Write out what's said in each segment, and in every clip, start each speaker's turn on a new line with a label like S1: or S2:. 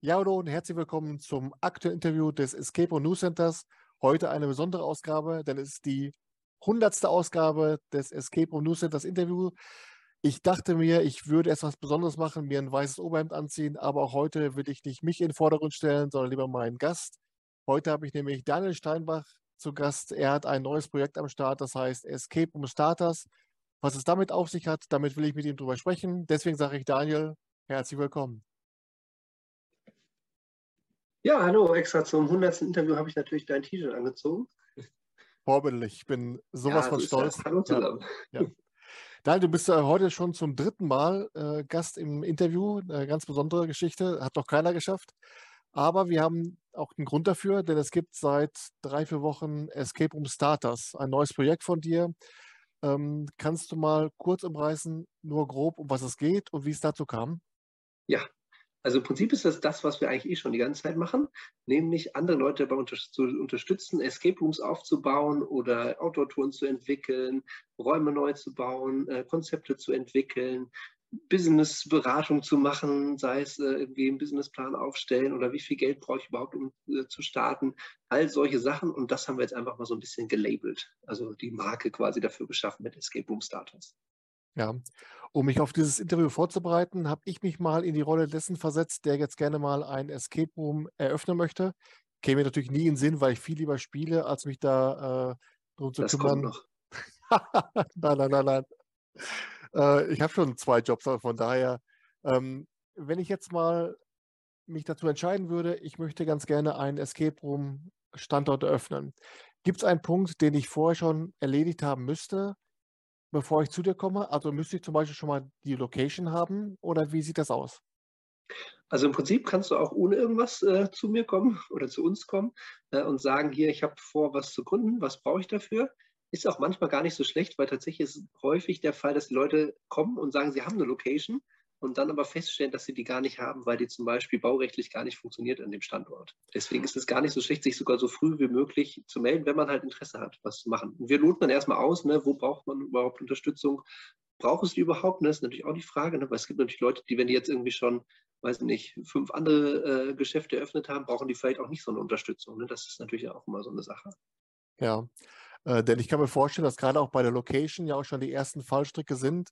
S1: Ja, hallo und herzlich willkommen zum aktuellen Interview des Escape Room News Centers. Heute eine besondere Ausgabe, denn es ist die hundertste Ausgabe des Escape Room News Centers Interview. Ich dachte mir, ich würde etwas Besonderes machen, mir ein weißes Oberhemd anziehen, aber auch heute will ich nicht mich in den Vordergrund stellen, sondern lieber meinen Gast. Heute habe ich nämlich Daniel Steinbach zu Gast. Er hat ein neues Projekt am Start, das heißt Escape Room Starters. Was es damit auf sich hat, damit will ich mit ihm drüber sprechen. Deswegen sage ich Daniel, herzlich willkommen.
S2: Ja, hallo, extra zum 100. Interview habe ich natürlich dein T-Shirt angezogen.
S1: Vorbildlich, ich bin sowas ja, von stolz.
S2: Hallo zusammen.
S1: Ja, ja. Daniel, du bist äh, heute schon zum dritten Mal äh, Gast im Interview. Eine ganz besondere Geschichte, hat noch keiner geschafft. Aber wir haben auch einen Grund dafür, denn es gibt seit drei, vier Wochen Escape Room Starters, ein neues Projekt von dir. Ähm, kannst du mal kurz umreißen, nur grob, um was es geht und wie es dazu kam?
S2: Ja, also im Prinzip ist das das, was wir eigentlich eh schon die ganze Zeit machen, nämlich andere Leute dabei unter zu unterstützen, Escape Rooms aufzubauen oder Outdoor-Touren zu entwickeln, Räume neu zu bauen, äh, Konzepte zu entwickeln, Business-Beratung zu machen, sei es äh, irgendwie einen Businessplan aufstellen oder wie viel Geld brauche ich überhaupt, um äh, zu starten. All solche Sachen und das haben wir jetzt einfach mal so ein bisschen gelabelt, also die Marke quasi dafür geschaffen mit Escape Room Starters.
S1: Ja, um mich auf dieses Interview vorzubereiten, habe ich mich mal in die Rolle dessen versetzt, der jetzt gerne mal ein Escape Room eröffnen möchte. Käme mir natürlich nie in den Sinn, weil ich viel lieber spiele, als mich da äh, drum zu
S2: das
S1: kümmern.
S2: Kommt noch.
S1: nein, nein, nein, nein. Äh, ich habe schon zwei Jobs, aber von daher, ähm, wenn ich jetzt mal mich dazu entscheiden würde, ich möchte ganz gerne einen Escape Room Standort eröffnen. Gibt es einen Punkt, den ich vorher schon erledigt haben müsste, bevor ich zu dir komme? Also müsste ich zum Beispiel schon mal die Location haben oder wie sieht das aus?
S2: Also im Prinzip kannst du auch ohne irgendwas äh, zu mir kommen oder zu uns kommen äh, und sagen, hier, ich habe vor, was zu gründen, was brauche ich dafür? Ist auch manchmal gar nicht so schlecht, weil tatsächlich ist häufig der Fall, dass die Leute kommen und sagen, sie haben eine Location und dann aber feststellen, dass sie die gar nicht haben, weil die zum Beispiel baurechtlich gar nicht funktioniert an dem Standort. Deswegen ist es gar nicht so schlecht, sich sogar so früh wie möglich zu melden, wenn man halt Interesse hat, was zu machen. Und wir loten dann erstmal aus, ne, wo braucht man überhaupt Unterstützung? Braucht es die überhaupt? Ne? Das ist natürlich auch die Frage, ne? weil es gibt natürlich Leute, die, wenn die jetzt irgendwie schon, weiß nicht, fünf andere äh, Geschäfte eröffnet haben, brauchen die vielleicht auch nicht so eine Unterstützung. Ne? Das ist natürlich auch immer so eine Sache.
S1: Ja, äh, denn ich kann mir vorstellen, dass gerade auch bei der Location ja auch schon die ersten Fallstricke sind,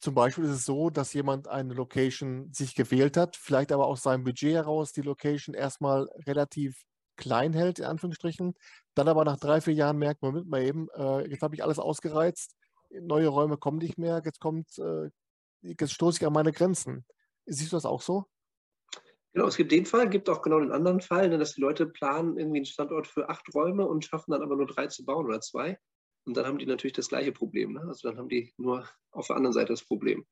S1: zum Beispiel ist es so, dass jemand eine Location sich gewählt hat, vielleicht aber aus seinem Budget heraus die Location erstmal relativ klein hält, in Anführungsstrichen, dann aber nach drei, vier Jahren merkt, Moment mal eben, äh, jetzt habe ich alles ausgereizt, neue Räume kommen nicht mehr, jetzt kommt, äh, jetzt stoße ich an meine Grenzen. Siehst du das auch so?
S2: Genau, es gibt den Fall, gibt auch genau den anderen Fall, ne, dass die Leute planen irgendwie einen Standort für acht Räume und schaffen dann aber nur drei zu bauen oder zwei. Und dann haben die natürlich das gleiche Problem. Ne? Also dann haben die nur auf der anderen Seite das Problem.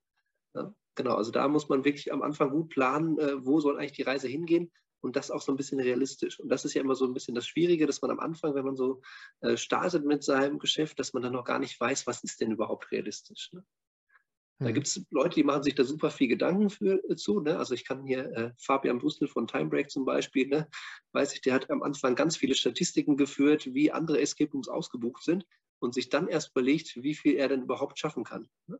S2: Ja? Genau, also da muss man wirklich am Anfang gut planen, äh, wo soll eigentlich die Reise hingehen und das auch so ein bisschen realistisch. Und das ist ja immer so ein bisschen das Schwierige, dass man am Anfang, wenn man so äh, startet mit seinem Geschäft, dass man dann noch gar nicht weiß, was ist denn überhaupt realistisch. Ne? Da hm. gibt es Leute, die machen sich da super viel Gedanken für, äh, zu. Ne? Also ich kann hier äh, Fabian Brüssel von Timebreak zum Beispiel, ne? weiß ich, der hat am Anfang ganz viele Statistiken geführt, wie andere Escape Rooms ausgebucht sind und sich dann erst überlegt, wie viel er denn überhaupt schaffen kann. Ne?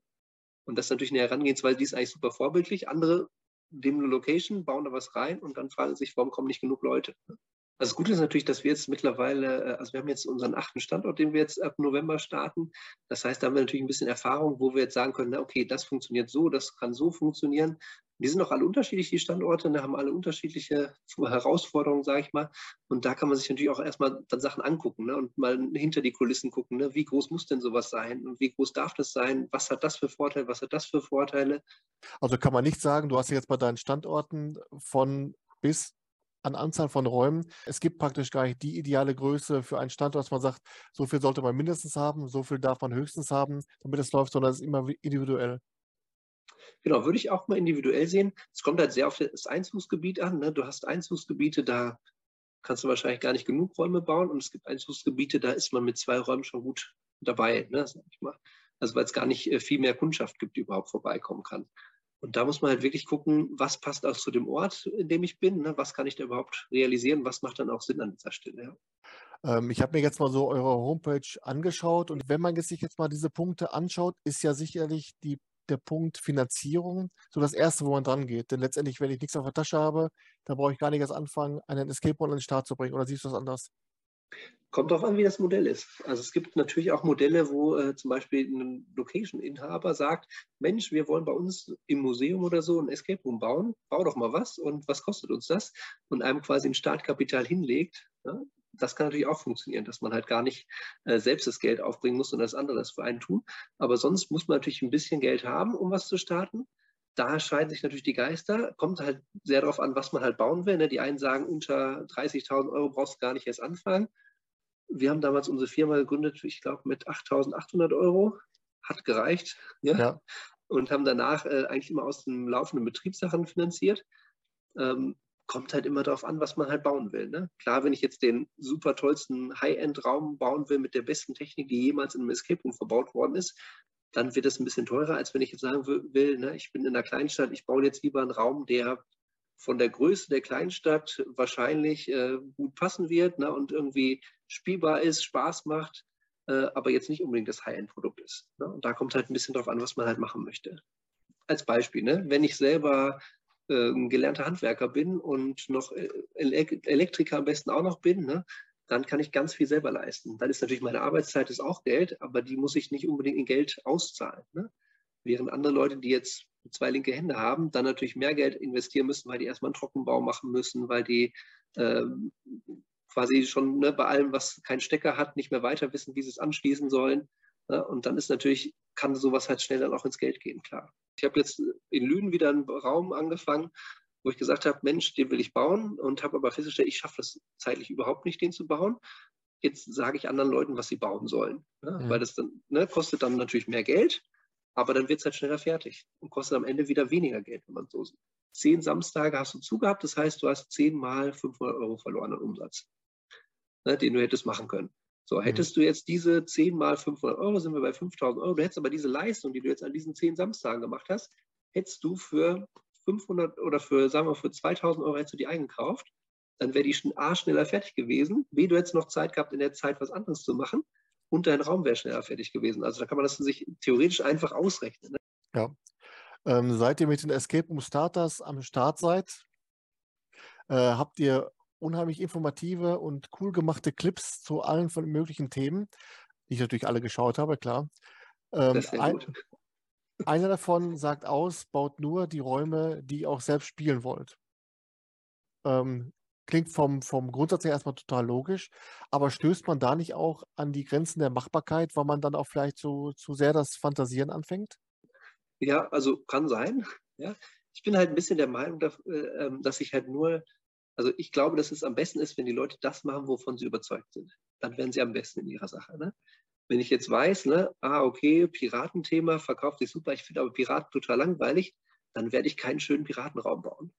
S2: Und das ist natürlich eine Herangehensweise, die ist eigentlich super vorbildlich. Andere nehmen eine Location, bauen da was rein und dann fragen sich, warum kommen nicht genug Leute. Ne? Also das Gute ist natürlich, dass wir jetzt mittlerweile, äh, also wir haben jetzt unseren achten Standort, den wir jetzt ab November starten. Das heißt, da haben wir natürlich ein bisschen Erfahrung, wo wir jetzt sagen können, na okay, das funktioniert so, das kann so funktionieren. Die sind auch alle unterschiedlich, die Standorte, da haben alle unterschiedliche Herausforderungen, sage ich mal. Und da kann man sich natürlich auch erstmal dann Sachen angucken ne? und mal hinter die Kulissen gucken. Ne? Wie groß muss denn sowas sein und wie groß darf das sein? Was hat das für Vorteile? Was hat das für Vorteile?
S1: Also kann man nicht sagen, du hast jetzt bei deinen Standorten von bis an Anzahl von Räumen. Es gibt praktisch gar nicht die ideale Größe für einen Standort, dass man sagt, so viel sollte man mindestens haben, so viel darf man höchstens haben, damit es läuft, sondern es ist immer individuell.
S2: Genau, würde ich auch mal individuell sehen. Es kommt halt sehr auf das Einzugsgebiet an. Ne? Du hast Einzugsgebiete, da kannst du wahrscheinlich gar nicht genug Räume bauen und es gibt Einzugsgebiete, da ist man mit zwei Räumen schon gut dabei, ne? sag ich mal. Also weil es gar nicht äh, viel mehr Kundschaft gibt, die überhaupt vorbeikommen kann. Und da muss man halt wirklich gucken, was passt auch zu dem Ort, in dem ich bin, ne? was kann ich da überhaupt realisieren, was macht dann auch Sinn an dieser Stelle.
S1: Ja. Ähm, ich habe mir jetzt mal so eure Homepage angeschaut und wenn man sich jetzt mal diese Punkte anschaut, ist ja sicherlich die der Punkt Finanzierung so das Erste, wo man dran geht. Denn letztendlich, wenn ich nichts auf der Tasche habe, dann brauche ich gar nicht erst anfangen, einen Escape Room an den Start zu bringen. Oder siehst du das anders?
S2: Kommt darauf an, wie das Modell ist. Also es gibt natürlich auch Modelle, wo äh, zum Beispiel ein Location-Inhaber sagt, Mensch, wir wollen bei uns im Museum oder so ein Escape Room bauen, bau doch mal was und was kostet uns das? Und einem quasi ein Startkapital hinlegt. Ja? Das kann natürlich auch funktionieren, dass man halt gar nicht äh, selbst das Geld aufbringen muss und das andere das für einen tun. Aber sonst muss man natürlich ein bisschen Geld haben, um was zu starten da scheiden sich natürlich die Geister. Kommt halt sehr darauf an, was man halt bauen will. Ne? Die einen sagen, unter 30.000 Euro brauchst du gar nicht erst anfangen. Wir haben damals unsere Firma gegründet, ich glaube, mit 8.800 Euro. Hat gereicht. Ja? ja. Und haben danach äh, eigentlich immer aus dem laufenden Betriebssachen finanziert. Ähm, kommt halt immer darauf an, was man halt bauen will. Ne? Klar, wenn ich jetzt den super tollsten High-End-Raum bauen will mit der besten Technik, die jemals in einem Escape Room verbaut worden ist, dann wird es ein bisschen teurer, als wenn ich jetzt sagen will, ne, ich bin in einer Kleinstadt, ich baue jetzt lieber einen Raum, der von der Größe der Kleinstadt wahrscheinlich äh, gut passen wird ne, und irgendwie spielbar ist, Spaß macht, äh, aber jetzt nicht unbedingt das High-End-Produkt ist. Ne? Und da kommt halt ein bisschen drauf an, was man halt machen möchte. Als Beispiel, ne, wenn ich selber äh, gelernter Handwerker bin und noch äh, Elektriker am besten auch noch bin, ne, dann kann ich ganz viel selber leisten. Dann ist natürlich meine Arbeitszeit ist auch Geld, aber die muss ich nicht unbedingt in Geld auszahlen. Ne? Während andere Leute, die jetzt zwei linke Hände haben, dann natürlich mehr Geld investieren müssen, weil die erstmal einen Trockenbau machen müssen, weil die ähm, quasi schon ne, bei allem, was keinen Stecker hat, nicht mehr weiter wissen, wie sie es anschließen sollen. Ne? Und dann ist natürlich, kann sowas halt schnell dann auch ins Geld gehen, klar. Ich habe jetzt in Lünen wieder einen Raum angefangen, wo ich gesagt habe, Mensch, den will ich bauen und habe aber festgestellt, ich schaffe das zeitlich überhaupt nicht, den zu bauen. Jetzt sage ich anderen Leuten, was sie bauen sollen. Ne? Mhm. Weil das dann ne, kostet dann natürlich mehr Geld, aber dann wird es halt schneller fertig und kostet am Ende wieder weniger Geld, wenn man so sieht. Zehn Samstage hast du zugehabt, das heißt, du hast zehnmal 500 Euro verloren an Umsatz, ne, den du hättest machen können. So, mhm. hättest du jetzt diese 10 mal 500 Euro, sind wir bei 5000 Euro, du hättest aber diese Leistung, die du jetzt an diesen 10 Samstagen gemacht hast, hättest du für 500 oder für, sagen wir, für 2000 Euro hättest du die eingekauft, dann wäre die schon A schneller fertig gewesen. B, du hättest noch Zeit gehabt, in der Zeit was anderes zu machen und dein Raum wäre schneller fertig gewesen. Also da kann man das sich theoretisch einfach ausrechnen. Ne?
S1: Ja. Ähm, seid ihr mit den Escape Room Starters am Start seid, äh, habt ihr unheimlich informative und cool gemachte Clips zu allen von möglichen Themen, die ich natürlich alle geschaut habe, klar. Ähm, ein, einer davon sagt aus, baut nur die Räume, die ihr auch selbst spielen wollt. Ähm, klingt vom, vom Grundsatz her erstmal total logisch, aber stößt man da nicht auch an die Grenzen der Machbarkeit, weil man dann auch vielleicht so zu sehr das Fantasieren anfängt?
S2: Ja, also kann sein. Ja. Ich bin halt ein bisschen der Meinung, dass, äh, ähm, dass ich halt nur, also ich glaube, dass es am besten ist, wenn die Leute das machen, wovon sie überzeugt sind. Dann werden sie am besten in ihrer Sache. Ne? Wenn ich jetzt weiß, ne, ah, okay, Piratenthema verkauft sich super, ich finde aber Piraten total langweilig, dann werde ich keinen schönen Piratenraum bauen.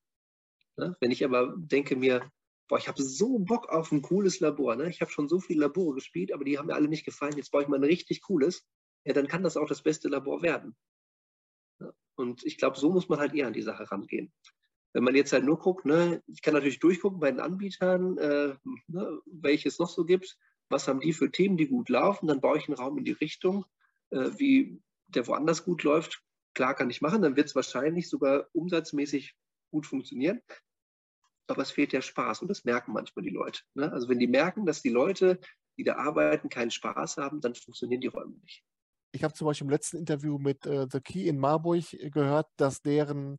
S2: Ne? Wenn ich aber denke mir, boah, ich habe so Bock auf ein cooles Labor, ne? ich habe schon so viele Labore gespielt, aber die haben mir alle nicht gefallen, jetzt baue ich mal ein richtig cooles, ja, dann kann das auch das beste Labor werden. Ne? Und ich glaube, so muss man halt eher an die Sache rangehen. Wenn man jetzt halt nur guckt, ne, ich kann natürlich durchgucken bei den Anbietern, äh, ne, welche es noch so gibt, was haben die für Themen, die gut laufen, dann baue ich einen Raum in die Richtung, äh, wie der woanders gut läuft. Klar kann ich machen, dann wird es wahrscheinlich sogar umsatzmäßig gut funktionieren. Aber es fehlt der Spaß und das merken manchmal die Leute. Ne? Also wenn die merken, dass die Leute, die da arbeiten, keinen Spaß haben, dann funktionieren die Räume nicht.
S1: Ich habe zum Beispiel im letzten Interview mit äh, The Key in Marburg gehört, dass deren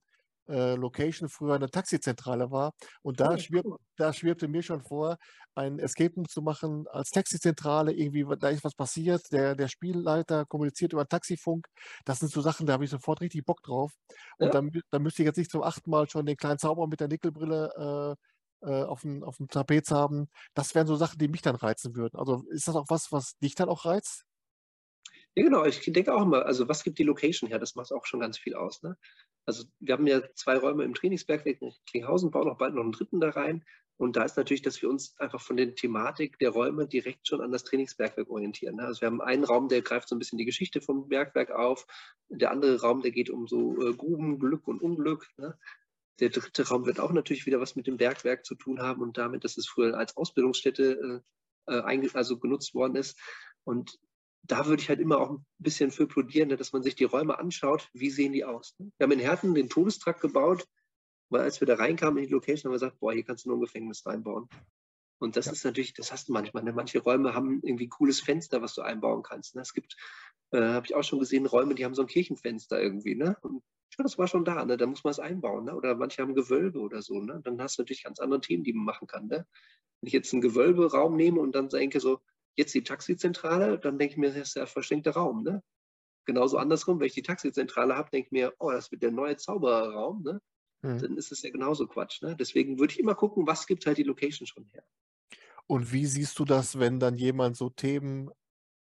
S1: äh, Location früher eine Taxizentrale war. Und da, oh, schwirb, da schwebte mir schon vor, ein Escape Room zu machen als Taxizentrale. Irgendwie, da ist was passiert. Der, der Spielleiter kommuniziert über Taxifunk. Das sind so Sachen, da habe ich sofort richtig Bock drauf. Und ja. dann, dann müsste ich jetzt nicht zum achten Mal schon den kleinen Zauberer mit der Nickelbrille äh, äh, auf, dem, auf dem Trapez haben. Das wären so Sachen, die mich dann reizen würden. Also ist das auch was, was dich dann auch reizt?
S2: Ja, genau. Ich denke auch immer, also was gibt die Location her? Das macht auch schon ganz viel aus. Ne? Also wir haben ja zwei Räume im Trainingsbergwerk in Klinghausen, bauen auch bald noch einen dritten da rein. Und da ist natürlich, dass wir uns einfach von der Thematik der Räume direkt schon an das Trainingsbergwerk orientieren. Ne? Also wir haben einen Raum, der greift so ein bisschen die Geschichte vom Bergwerk auf. Der andere Raum, der geht um so äh, Gruben, Glück und Unglück. Ne? Der dritte Raum wird auch natürlich wieder was mit dem Bergwerk zu tun haben und damit, dass es früher als Ausbildungsstätte äh, äh also genutzt worden ist. Und da würde ich halt immer auch ein bisschen für plädieren, ne, dass man sich die Räume anschaut, wie sehen die aus. Ne? Wir haben in Herten den Todestrakt gebaut, weil als wir da reinkamen in die Location, haben wir gesagt, boah, hier kannst du nur ein Gefängnis reinbauen. Und das ja. ist natürlich, das hast du manchmal. Ne? Manche Räume haben irgendwie cooles Fenster, was du einbauen kannst. Ne? Es gibt, äh, habe ich auch schon gesehen, Räume, die haben so ein Kirchenfenster irgendwie. Ne? Und ja, das war schon da. Ne? Da muss man es einbauen. Ne? Oder manche haben Gewölbe oder so. Ne? Dann hast du natürlich ganz andere Themen, die man machen kann. Ne? Wenn ich jetzt einen Gewölberaum nehme und dann denke so, jetzt die Taxizentrale, dann denke ich mir, das ist der verschenkte Raum. Ne? Genauso andersrum, wenn ich die Taxizentrale habe, denke ich mir, oh, das wird der neue Zaubererraum. Ne? Mhm. Dann ist es ja genauso Quatsch. Ne? Deswegen würde ich immer gucken, was gibt halt die Location schon her.
S1: Und wie siehst du das, wenn dann jemand so Themen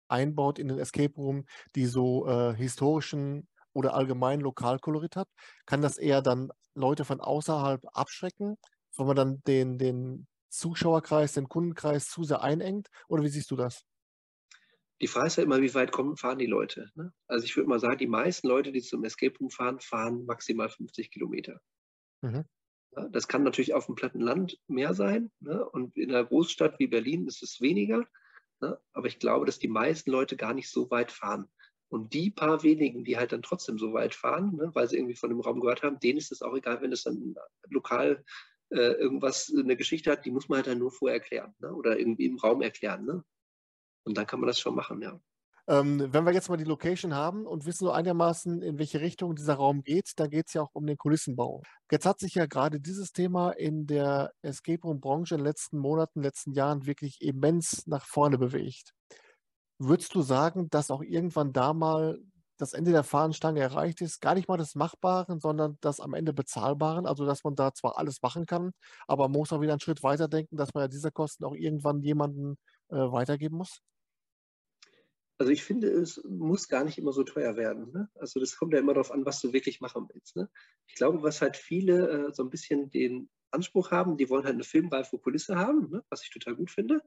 S1: einbaut in den Escape Room, die so äh, historischen oder allgemein Lokalkolorit hat? Kann das eher dann Leute von außerhalb abschrecken, wenn man dann den, den Zuschauerkreis, den Kundenkreis zu sehr einengt? Oder wie siehst du das?
S2: Die Frage ist ja immer, wie weit kommen, fahren die Leute. Ne? Also ich würde mal sagen, die meisten Leute, die zum Escape Room fahren, fahren maximal 50 Kilometer. Mhm. Das kann natürlich auf dem platten Land mehr sein. Ne? Und in einer Großstadt wie Berlin ist es weniger. Ne? Aber ich glaube, dass die meisten Leute gar nicht so weit fahren. Und die paar wenigen, die halt dann trotzdem so weit fahren, ne? weil sie irgendwie von dem Raum gehört haben, denen ist es auch egal, wenn es dann lokal äh, irgendwas, eine Geschichte hat, die muss man halt dann nur vorher erklären ne? oder irgendwie im Raum erklären. Ne? Und dann kann man das schon machen, ja.
S1: Ähm, wenn wir jetzt mal die Location haben und wissen so einigermaßen, in welche Richtung dieser Raum geht, dann geht es ja auch um den Kulissenbau. Jetzt hat sich ja gerade dieses Thema in der Escape Room-Branche in den letzten Monaten, letzten Jahren wirklich immens nach vorne bewegt. Würdest du sagen, dass auch irgendwann da mal das Ende der Fahnenstange erreicht ist? Gar nicht mal das Machbaren, sondern das am Ende Bezahlbaren. Also, dass man da zwar alles machen kann, aber man muss auch wieder einen Schritt weiter denken, dass man ja diese Kosten auch irgendwann jemanden äh, weitergeben muss?
S2: Also ich finde, es muss gar nicht immer so teuer werden. Ne? Also das kommt ja immer darauf an, was du wirklich machen willst. Ne? Ich glaube, was halt viele äh, so ein bisschen den Anspruch haben, die wollen halt eine filmreife Kulisse haben, ne? was ich total gut finde.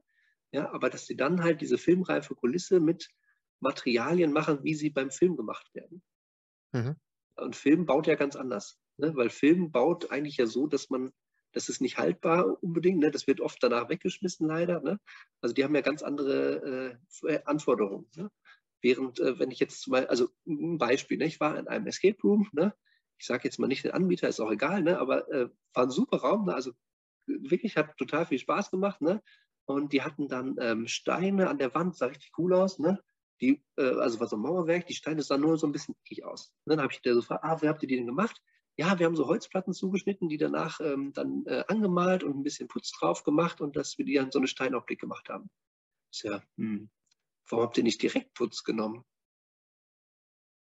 S2: Ja, aber dass sie dann halt diese filmreife Kulisse mit Materialien machen, wie sie beim Film gemacht werden. Mhm. Und Film baut ja ganz anders. Ne? Weil Film baut eigentlich ja so, dass man das ist nicht haltbar unbedingt. Ne? Das wird oft danach weggeschmissen, leider. Ne? Also die haben ja ganz andere äh, Anforderungen. Ne? Während, äh, wenn ich jetzt mal, also ein Beispiel, ne? ich war in einem Escape Room, ne? ich sage jetzt mal nicht den Anbieter, ist auch egal, ne? aber äh, war ein super Raum, ne? also wirklich hat total viel Spaß gemacht. Ne? Und die hatten dann ähm, Steine an der Wand, sah richtig cool aus. Ne? Die, äh, also war so ein Mauerwerk, die Steine sahen nur so ein bisschen eckig aus. Ne? Dann habe ich da so gefragt, ah, wer habt ihr die denn gemacht? ja, wir haben so Holzplatten zugeschnitten, die danach ähm, dann äh, angemalt und ein bisschen Putz drauf gemacht und dass wir die dann so eine Steinaufblick gemacht haben. Tja, hm, warum habt ihr nicht direkt Putz genommen?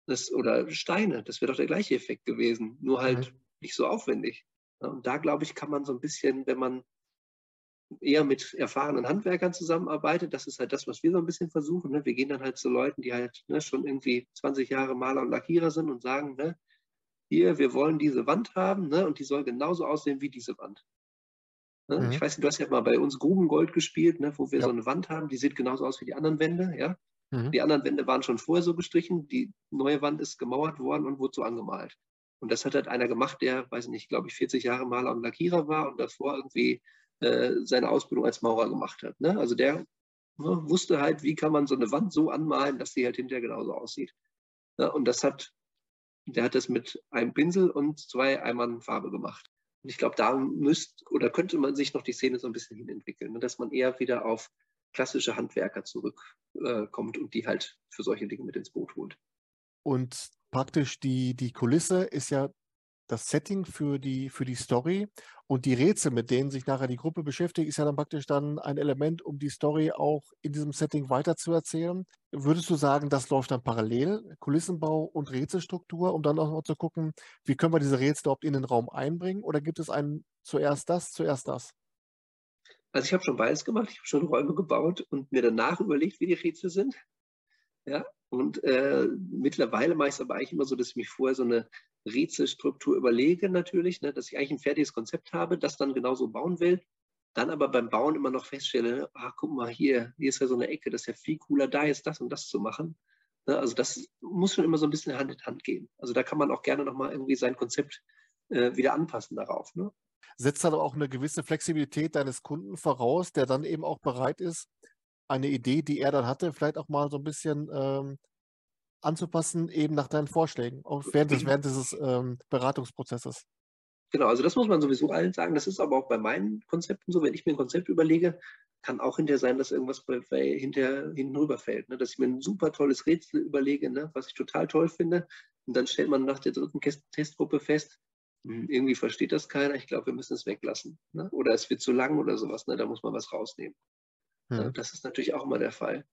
S2: Das, oder Steine, das wäre doch der gleiche Effekt gewesen, nur halt mhm. nicht so aufwendig. Ja, und da, glaube ich, kann man so ein bisschen, wenn man eher mit erfahrenen Handwerkern zusammenarbeitet, das ist halt das, was wir so ein bisschen versuchen. Ne? Wir gehen dann halt zu Leuten, die halt ne, schon irgendwie 20 Jahre Maler und Lackierer sind und sagen, ne, hier, wir wollen diese Wand haben ne, und die soll genauso aussehen wie diese Wand. Ne? Mhm. Ich weiß nicht, du hast ja mal bei uns Grubengold gespielt, ne, wo wir ja. so eine Wand haben, die sieht genauso aus wie die anderen Wände. Ja? Mhm. Die anderen Wände waren schon vorher so gestrichen, die neue Wand ist gemauert worden und wurde so angemalt. Und das hat halt einer gemacht, der, weiß nicht, glaube ich, 40 Jahre Maler und Lackierer war und davor irgendwie seine Ausbildung als Maurer gemacht hat. Ne? Also der ne, wusste halt, wie kann man so eine Wand so anmalen, dass sie halt hinterher genauso aussieht. Ja, und das hat der hat das mit einem Pinsel und zwei Eimern Farbe gemacht. Und ich glaube, da müsste oder könnte man sich noch die Szene so ein bisschen hinentwickeln, ne? dass man eher wieder auf klassische Handwerker zurückkommt äh, und die halt für solche Dinge mit ins Boot holt.
S1: Und praktisch die, die Kulisse ist ja das Setting für die, für die Story und die Rätsel, mit denen sich nachher die Gruppe beschäftigt, ist ja dann praktisch dann ein Element, um die Story auch in diesem Setting weiterzuerzählen. Würdest du sagen, das läuft dann parallel, Kulissenbau und Rätselstruktur, um dann auch noch zu gucken, wie können wir diese Rätsel überhaupt in den Raum einbringen? Oder gibt es ein zuerst das, zuerst das?
S2: Also ich habe schon beides gemacht. Ich habe schon Räume gebaut und mir danach überlegt, wie die Rätsel sind. Ja, und äh, mittlerweile mache ich es aber eigentlich immer so, dass ich mich vorher so eine Rätselstruktur überlege natürlich, ne, dass ich eigentlich ein fertiges Konzept habe, das dann genauso bauen will, dann aber beim Bauen immer noch feststelle, ach guck mal, hier, hier ist ja so eine Ecke, das ist ja viel cooler, da jetzt das und das zu machen. Ne, also das muss schon immer so ein bisschen Hand in Hand gehen. Also da kann man auch gerne nochmal irgendwie sein Konzept äh, wieder anpassen darauf. Ne?
S1: Setzt dann auch eine gewisse Flexibilität deines Kunden voraus, der dann eben auch bereit ist, eine Idee, die er dann hatte, vielleicht auch mal so ein bisschen ähm, anzupassen, eben nach deinen Vorschlägen, auch während, des, während dieses ähm, Beratungsprozesses.
S2: Genau, also das muss man sowieso allen sagen. Das ist aber auch bei meinen Konzepten so, wenn ich mir ein Konzept überlege, kann auch hinterher sein, dass irgendwas bei, bei hinter, hinten rüberfällt. Ne? Dass ich mir ein super tolles Rätsel überlege, ne? was ich total toll finde. Und dann stellt man nach der dritten Testgruppe fest, hm, irgendwie versteht das keiner, ich glaube, wir müssen es weglassen. Ne? Oder es wird zu lang oder sowas, ne? da muss man was rausnehmen. Hm. Das ist natürlich auch immer der Fall.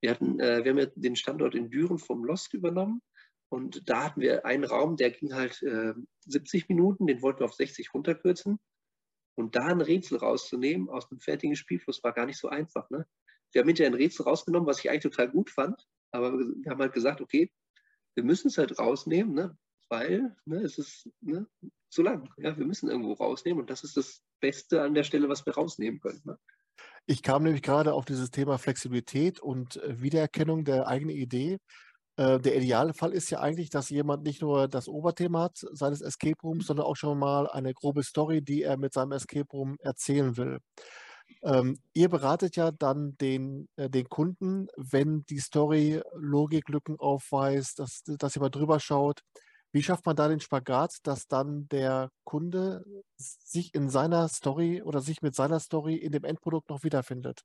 S2: Wir, hatten, äh, wir haben ja den Standort in Düren vom Lost übernommen und da hatten wir einen Raum, der ging halt äh, 70 Minuten, den wollten wir auf 60 runterkürzen. Und da ein Rätsel rauszunehmen aus einem fertigen Spielfluss war gar nicht so einfach. Ne? Wir haben hinterher ein Rätsel rausgenommen, was ich eigentlich total gut fand, aber wir haben halt gesagt, okay, wir müssen es halt rausnehmen, ne? weil ne, es ist ne, zu lang. Ja? Wir müssen irgendwo rausnehmen und das ist das Beste an der Stelle, was wir rausnehmen können. Ne?
S1: Ich kam nämlich gerade auf dieses Thema Flexibilität und äh, Wiedererkennung der eigenen Idee. Äh, der Idealfall ist ja eigentlich, dass jemand nicht nur das Oberthema hat seines Escape Rooms, sondern auch schon mal eine grobe Story, die er mit seinem Escape Room erzählen will. Ähm, ihr beratet ja dann den, äh, den Kunden, wenn die Story Logiklücken aufweist, dass, dass mal drüber schaut. Wie schafft man da den Spagat, dass dann der Kunde sich in seiner Story oder sich mit seiner Story in dem Endprodukt noch wiederfindet?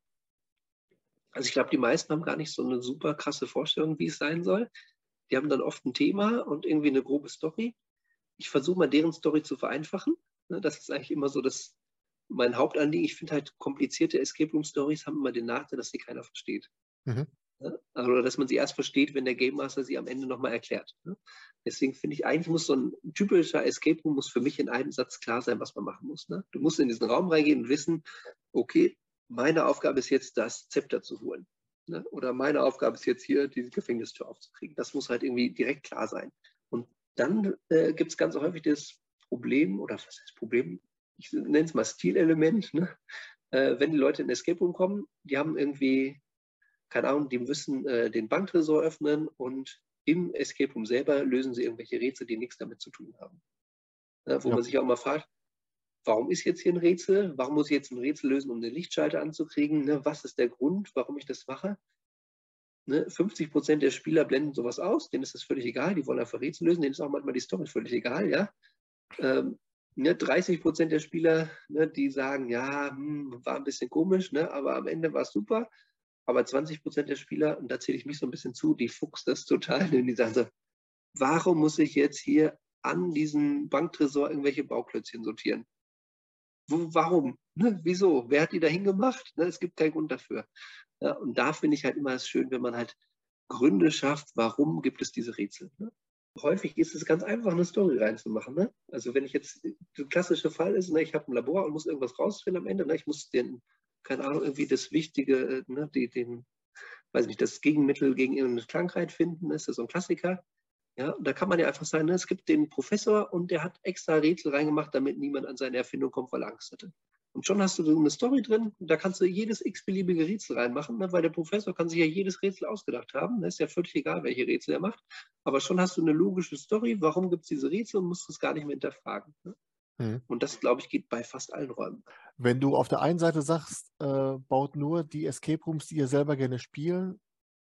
S2: Also ich glaube, die meisten haben gar nicht so eine super krasse Vorstellung, wie es sein soll. Die haben dann oft ein Thema und irgendwie eine grobe Story. Ich versuche mal, deren Story zu vereinfachen. Ne, das ist eigentlich immer so das, mein Hauptanliegen. Ich finde halt, komplizierte Escape Room Stories haben immer den Nachteil, dass sie keiner versteht. Mhm. Ne, also, dass man sie erst versteht, wenn der Game Master sie am Ende nochmal erklärt. Ne. Deswegen finde ich, eigentlich muss so ein typischer Escape Room muss für mich in einem Satz klar sein, was man machen muss. Du musst in diesen Raum reingehen und wissen, okay, meine Aufgabe ist jetzt, das Zepter zu holen. Ne? Oder meine Aufgabe ist jetzt hier, die Gefängnistür aufzukriegen. Das muss halt irgendwie direkt klar sein. Und dann äh, gibt es ganz häufig das Problem, oder was heißt Problem? Ich nenne es mal Stilelement. Ne? Äh, wenn die Leute in Escape Room kommen, die haben irgendwie, keine Ahnung, die müssen äh, den Banktresor öffnen und im Escape Room selber lösen sie irgendwelche Rätsel, die nichts damit zu tun haben. Ne? Wo ja. man sich auch mal fragt, warum ist jetzt hier ein Rätsel? Warum muss ich jetzt ein Rätsel lösen, um den Lichtschalter anzukriegen? Ne? Was ist der Grund, warum ich das mache? Ne? 50 Prozent der Spieler blenden sowas aus, denen ist das völlig egal, die wollen einfach Rätsel lösen, denen ist auch manchmal die Story völlig egal, ja. Ähm, ne? 30 Prozent der Spieler, ne, die sagen, ja, hm, war ein bisschen komisch, ne, aber am Ende war es super. Aber 20 Prozent der Spieler, und da zähle ich mich so ein bisschen zu, die fuchst das total, denn die sagen so, warum muss ich jetzt hier an diesem Banktresor irgendwelche Bauklötzchen sortieren? warum? Ne? Wieso? Wer hat die da hingemacht? Ne? Es gibt keinen Grund dafür. Ja, und da finde ich halt immer es schön, wenn man halt Gründe schafft, warum gibt es diese Rätsel. Ne? Häufig ist es ganz einfach, eine Story reinzumachen. Ne? Also wenn ich jetzt, der klassische Fall ist, ne, ich habe ein Labor und muss irgendwas rausfinden am Ende, ne? ich muss den, keine Ahnung, irgendwie das Wichtige, ne, die, den, weiß nicht, das Gegenmittel gegen irgendeine Krankheit finden, ist das so ein Klassiker. Ja, da kann man ja einfach sagen, ne, es gibt den Professor und der hat extra Rätsel reingemacht, damit niemand an seine Erfindung kommt, weil er Angst hatte. Und schon hast du so eine Story drin, da kannst du jedes x-beliebige Rätsel reinmachen, ne, weil der Professor kann sich ja jedes Rätsel ausgedacht haben. Ne, ist ja völlig egal, welche Rätsel er macht. Aber schon hast du eine logische Story, warum gibt es diese Rätsel und musst es gar nicht mehr hinterfragen. Ne? Mhm. Und das, glaube ich, geht bei fast allen Räumen.
S1: Wenn du auf der einen Seite sagst, äh, baut nur die Escape Rooms, die ihr selber gerne spielen,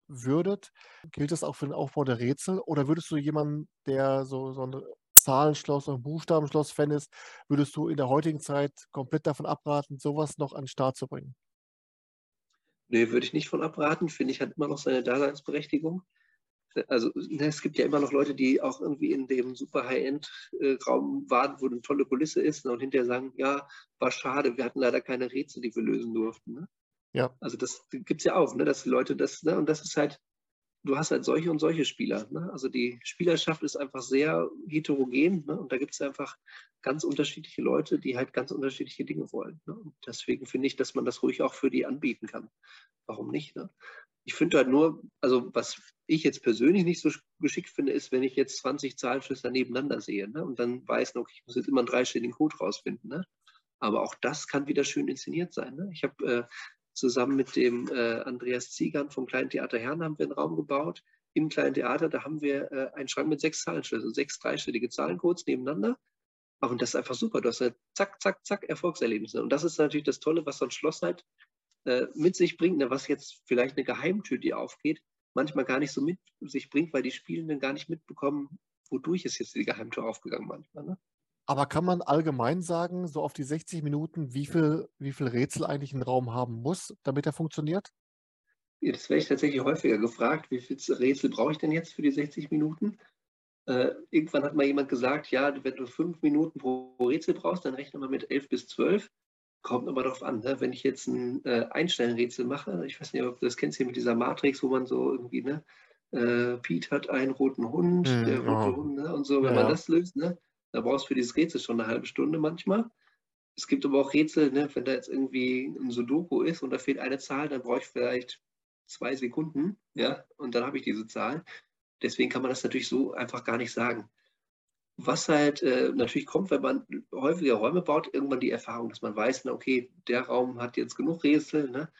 S1: würdet, gilt das auch für den Aufbau der Rätsel? Oder würdest du jemanden, der so, so ein Zahlenschloss und Buchstabenschloss-Fan ist, würdest du in der heutigen Zeit komplett davon abraten, sowas noch an den Start zu bringen?
S2: Nee, würde ich nicht von abraten. Finde ich, hat immer noch seine Daseinsberechtigung. Also ne, es gibt ja immer noch Leute, die auch irgendwie in dem super High-End-Raum waren, wo eine tolle Kulisse ist ne, und hinterher sagen, ja, war schade, wir hatten leider keine Rätsel, die wir lösen durften. Ne? Ja. Also das gibt es ja auch, ne, dass die Leute das, ne, und das ist halt, du hast halt solche und solche Spieler. Ne? Also die Spielerschaft ist einfach sehr heterogen ne? und da gibt es einfach ganz unterschiedliche Leute, die halt ganz unterschiedliche Dinge wollen. Ne? Und deswegen finde ich, dass man das ruhig auch für die anbieten kann. Warum nicht? Ne? Ich finde halt nur, also was ich jetzt persönlich nicht so geschickt finde, ist, wenn ich jetzt 20 Zahlenschlüssel nebeneinander sehe ne? und dann weiß, okay, ich muss jetzt immer einen dreistelligen Code rausfinden. Ne? Aber auch das kann wieder schön inszeniert sein. Ne? Ich habe äh, Zusammen mit dem äh, Andreas Ziegern vom Kleinen Theater Herrn haben wir einen Raum gebaut. Im Kleinen Theater, da haben wir äh, einen Schrank mit sechs Zahlenschlüsseln, sechs dreistellige Zahlencodes nebeneinander. Und das ist einfach super. Du hast halt zack, zack, zack Erfolgserlebnisse. Und das ist natürlich das Tolle, was so ein Schloss halt äh, mit sich bringt, ne, was jetzt vielleicht eine Geheimtür, die aufgeht, manchmal gar nicht so mit sich bringt, weil die Spielenden gar nicht mitbekommen, wodurch ist jetzt die Geheimtür aufgegangen manchmal. Ne?
S1: Aber kann man allgemein sagen, so auf die 60 Minuten, wie viel, wie viel Rätsel eigentlich ein Raum haben muss, damit er funktioniert?
S2: Das werde ich tatsächlich häufiger gefragt. Wie viel Rätsel brauche ich denn jetzt für die 60 Minuten? Äh, irgendwann hat mal jemand gesagt, ja, wenn du fünf Minuten pro Rätsel brauchst, dann rechne mal mit elf bis zwölf. Kommt aber darauf an, ne? wenn ich jetzt ein äh, Einstellenrätsel mache, ich weiß nicht, ob du das kennst hier mit dieser Matrix, wo man so irgendwie, ne, äh, Pete hat einen roten Hund, hm, der rote oh. Hund, ne? und so, wenn ja. man das löst, ne, da brauchst du für dieses Rätsel schon eine halbe Stunde manchmal. Es gibt aber auch Rätsel, ne, wenn da jetzt irgendwie ein Sudoku ist und da fehlt eine Zahl, dann brauche ich vielleicht zwei Sekunden, ja, und dann habe ich diese Zahl. Deswegen kann man das natürlich so einfach gar nicht sagen. Was halt äh, natürlich kommt, wenn man häufiger Räume baut, irgendwann die Erfahrung, dass man weiß, na, okay, der Raum hat jetzt genug Rätsel, ne?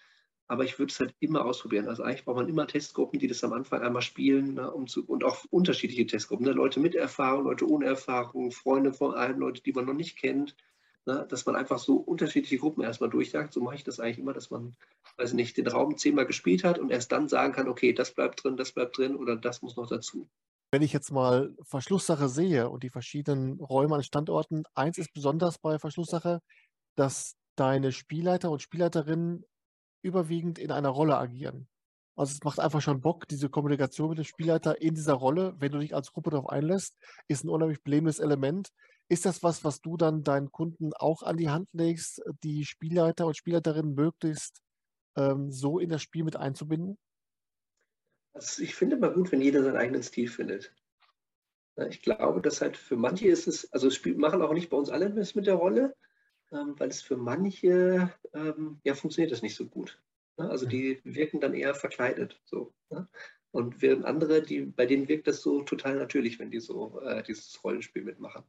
S2: aber ich würde es halt immer ausprobieren. Also eigentlich braucht man immer Testgruppen, die das am Anfang einmal spielen ne? um zu, und auch unterschiedliche Testgruppen. Ne? Leute mit Erfahrung, Leute ohne Erfahrung, Freunde von allen, Leute, die man noch nicht kennt. Ne? Dass man einfach so unterschiedliche Gruppen erstmal durchjagt. So mache ich das eigentlich immer, dass man, weiß nicht, den Raum zehnmal gespielt hat und erst dann sagen kann, okay, das bleibt drin, das bleibt drin oder das muss noch dazu
S1: wenn ich jetzt mal Verschlusssache sehe und die verschiedenen Räume an Standorten, eins ist besonders bei Verschlusssache, dass deine Spielleiter und Spielleiterinnen überwiegend in einer Rolle agieren. Also es macht einfach schon Bock, diese Kommunikation mit dem Spielleiter in dieser Rolle, wenn du dich als Gruppe darauf einlässt, ist ein unheimlich belebendes Element. Ist das was, was du dann deinen Kunden auch an die Hand legst, die Spielleiter und Spielleiterinnen möglichst ähm, so in das Spiel mit einzubinden?
S2: Also ich finde mal gut, wenn jeder seinen eigenen Stil findet. Ich glaube, dass halt für manche ist es, also es machen auch nicht bei uns alle mit der Rolle, ähm, weil es für manche, ähm, ja, funktioniert das nicht so gut. Also die wirken dann eher verkleidet. So, Und während andere, die, bei denen wirkt das so total natürlich, wenn die so äh, dieses Rollenspiel mitmachen.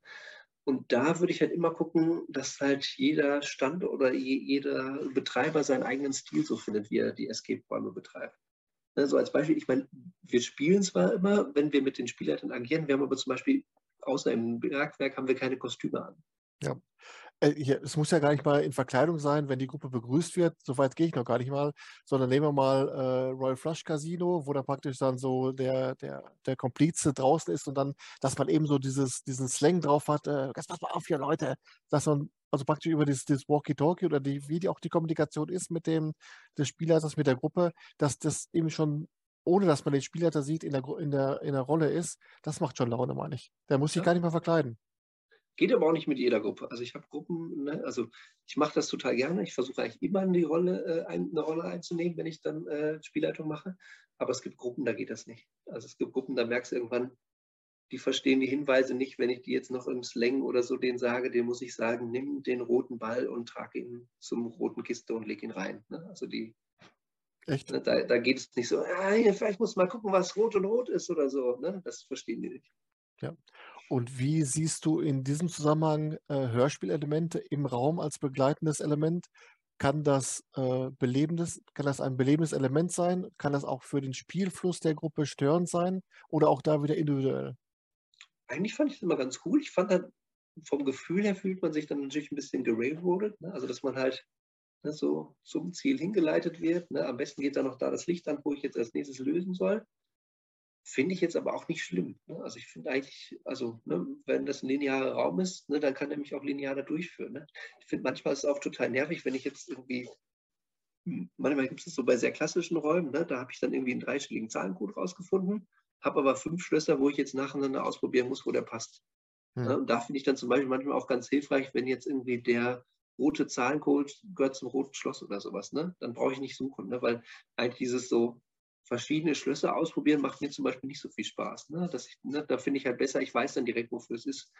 S2: Und da würde ich halt immer gucken, dass halt jeder Stand oder jeder Betreiber seinen eigenen Stil so findet, wie er die Escape-Räume betreibt. Ne, so als Beispiel, ich meine, wir spielen zwar immer, wenn wir mit den Spielleitern agieren, wir haben aber zum Beispiel außer im Bergwerk haben wir keine Kostüme an.
S1: Ja. Äh, es muss ja gar nicht mal in Verkleidung sein, wenn die Gruppe begrüßt wird. Soweit gehe ich noch gar nicht mal. Sondern nehmen wir mal äh, Royal Flush Casino, wo da praktisch dann so der, der, der Komplize draußen ist und dann, dass man eben so dieses, diesen Slang drauf hat. Äh, pass mal auf hier, Leute. Dass man also praktisch über das, das Walkie-Talkie oder die, wie die auch die Kommunikation ist mit dem des Spielleiters, mit der Gruppe, dass das eben schon, ohne dass man den Spielleiter sieht, in der, in der, in der Rolle ist, das macht schon Laune, meine ich. Der muss sich ja. gar nicht mehr verkleiden.
S2: Geht aber auch nicht mit jeder Gruppe. Also ich habe Gruppen, ne, also ich mache das total gerne. Ich versuche eigentlich immer in die Rolle, äh, eine Rolle einzunehmen, wenn ich dann äh, Spielleitung mache. Aber es gibt Gruppen, da geht das nicht. Also es gibt Gruppen, da merkst du irgendwann, die verstehen die Hinweise nicht, wenn ich die jetzt noch im Slang oder so denen sage, den muss ich sagen, nimm den roten Ball und trag ihn zum roten Kiste und leg ihn rein. Ne? Also die, Echt? Ne, da, da, geht es nicht so, ah, vielleicht muss mal gucken, was rot und rot ist oder so. Ne? Das verstehen die nicht.
S1: Ja. Und wie siehst du in diesem Zusammenhang äh, Hörspielelemente im Raum als begleitendes Element? Kann das, äh, belebendes, kann das ein belebendes Element sein? Kann das auch für den Spielfluss der Gruppe störend sein oder auch da wieder individuell?
S2: Eigentlich fand ich das immer ganz cool. Ich fand dann, vom Gefühl her fühlt man sich dann natürlich ein bisschen gerailroadet, ne? also dass man halt ne, so zum Ziel hingeleitet wird. Ne? Am besten geht dann noch da das Licht an, wo ich jetzt als nächstes lösen soll. Finde ich jetzt aber auch nicht schlimm. Ne? Also ich finde eigentlich, also ne, wenn das ein linearer Raum ist, ne, dann kann er mich auch linear da durchführen. Ich finde manchmal ist es auch total nervig, wenn ich jetzt irgendwie, hm, manchmal gibt es so bei sehr klassischen Räumen, ne, da habe ich dann irgendwie einen dreistelligen Zahlencode rausgefunden habe aber fünf Schlösser, wo ich jetzt nacheinander ausprobieren muss, wo der passt. Ja, und da finde ich dann zum Beispiel manchmal auch ganz hilfreich, wenn jetzt irgendwie der rote Zahlencode gehört zum roten Schloss oder sowas, ne? Dann brauche ich nicht suchen, ne? weil eigentlich dieses so verschiedene Schlösser ausprobieren macht mir zum Beispiel nicht so viel Spaß. Ne? Das, ne, da finde ich halt besser, ich weiß dann direkt, wofür es ist.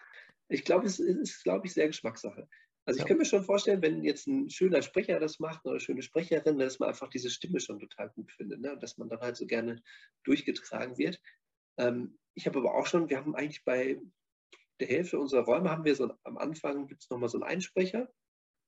S2: Ich glaube, es ist, glaube ich, sehr Geschmackssache. Also ich ja. kann mir schon vorstellen, wenn jetzt ein schöner Sprecher das macht oder eine schöne Sprecherin, dass man einfach diese Stimme schon total gut findet, ne? dass man dann halt so gerne durchgetragen wird. Ähm, ich habe aber auch schon, wir haben eigentlich bei der Hälfte unserer Räume haben wir so am Anfang gibt es nochmal so einen Einsprecher,